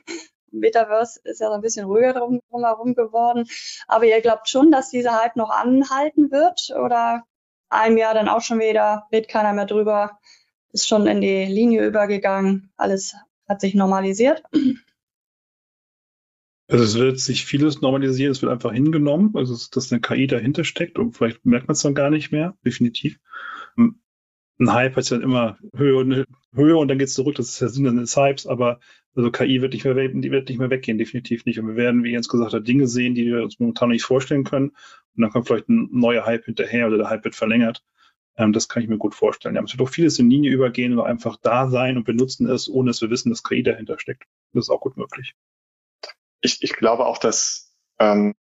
Metaverse ist ja so ein bisschen ruhiger drum, drumherum geworden. Aber ihr glaubt schon, dass dieser Hype noch anhalten wird oder einem Jahr dann auch schon wieder, redet keiner mehr drüber, ist schon in die Linie übergegangen, alles hat sich normalisiert? Also es wird sich vieles normalisieren, es wird einfach hingenommen, also dass eine KI dahinter steckt und vielleicht merkt man es dann gar nicht mehr, definitiv. Ein Hype hat ja immer Höhe und Höhe und dann geht es zurück, das ist der Sinn des Hypes, aber also KI wird nicht mehr, die wird nicht mehr weggehen, definitiv nicht. Und wir werden, wie Jens gesagt hat, Dinge sehen, die wir uns momentan nicht vorstellen können. Und dann kommt vielleicht ein neuer Hype hinterher oder der Hype wird verlängert. Ähm, das kann ich mir gut vorstellen. Ja, es wird auch vieles in Linie übergehen oder einfach da sein und benutzen es, ohne dass wir wissen, dass KI dahinter steckt. Das ist auch gut möglich. Ich, ich glaube auch, dass, ähm,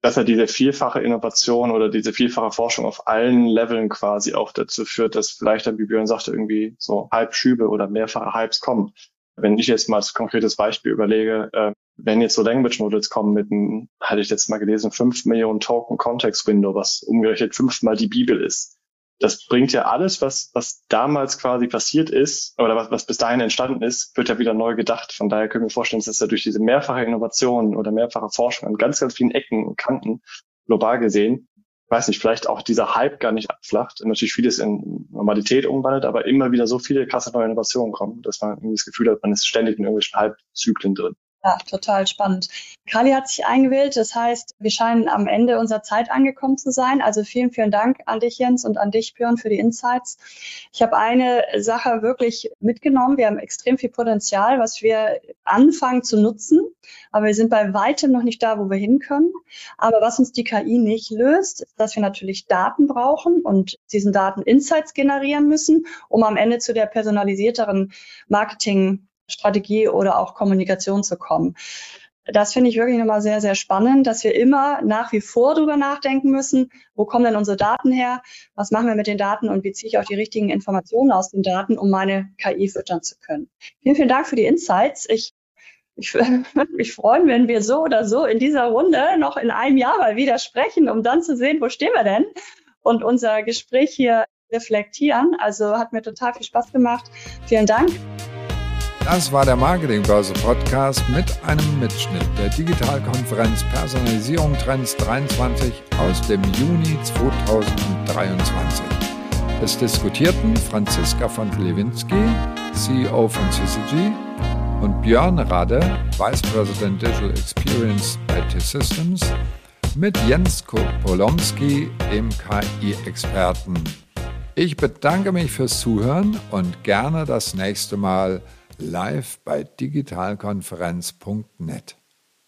dass er diese vielfache Innovation oder diese vielfache Forschung auf allen Leveln quasi auch dazu führt, dass vielleicht dann, wie Björn sagte, irgendwie so Halbschübe oder mehrfache Hypes kommen. Wenn ich jetzt mal als konkretes Beispiel überlege, äh, wenn jetzt so Language Models kommen mit einem, hatte ich jetzt mal gelesen, 5 Millionen Token Context Window, was umgerechnet fünfmal die Bibel ist. Das bringt ja alles, was, was damals quasi passiert ist, oder was, was bis dahin entstanden ist, wird ja wieder neu gedacht. Von daher können wir vorstellen, dass ja durch diese mehrfache Innovation oder mehrfache Forschung an ganz, ganz vielen Ecken und Kanten global gesehen, weiß nicht, vielleicht auch dieser Hype gar nicht abflacht natürlich vieles in Normalität umwandelt, aber immer wieder so viele krasse neue Innovationen kommen, dass man irgendwie das Gefühl hat, man ist ständig in irgendwelchen Hype-Zyklen drin. Ja, total spannend. Kali hat sich eingewählt. Das heißt, wir scheinen am Ende unserer Zeit angekommen zu sein. Also vielen, vielen Dank an dich, Jens, und an dich, Björn, für die Insights. Ich habe eine Sache wirklich mitgenommen. Wir haben extrem viel Potenzial, was wir anfangen zu nutzen. Aber wir sind bei weitem noch nicht da, wo wir hin können. Aber was uns die KI nicht löst, ist, dass wir natürlich Daten brauchen und diesen Daten Insights generieren müssen, um am Ende zu der personalisierteren Marketing Strategie oder auch Kommunikation zu kommen. Das finde ich wirklich nochmal sehr, sehr spannend, dass wir immer nach wie vor darüber nachdenken müssen, wo kommen denn unsere Daten her, was machen wir mit den Daten und wie ziehe ich auch die richtigen Informationen aus den Daten, um meine KI füttern zu können. Vielen, vielen Dank für die Insights. Ich ich würde mich freuen, wenn wir so oder so in dieser Runde noch in einem Jahr mal wieder sprechen, um dann zu sehen, wo stehen wir denn und unser Gespräch hier reflektieren. Also hat mir total viel Spaß gemacht. Vielen Dank. Das war der Marketingbörse Podcast mit einem Mitschnitt der Digitalkonferenz Personalisierung Trends 23 aus dem Juni 2023. Es diskutierten Franziska von Lewinsky, CEO von CCG, und Björn Rade, Vice President Digital Experience IT Systems, mit Jens Polomski, dem KI-Experten. Ich bedanke mich fürs Zuhören und gerne das nächste Mal live bei digitalkonferenz.net.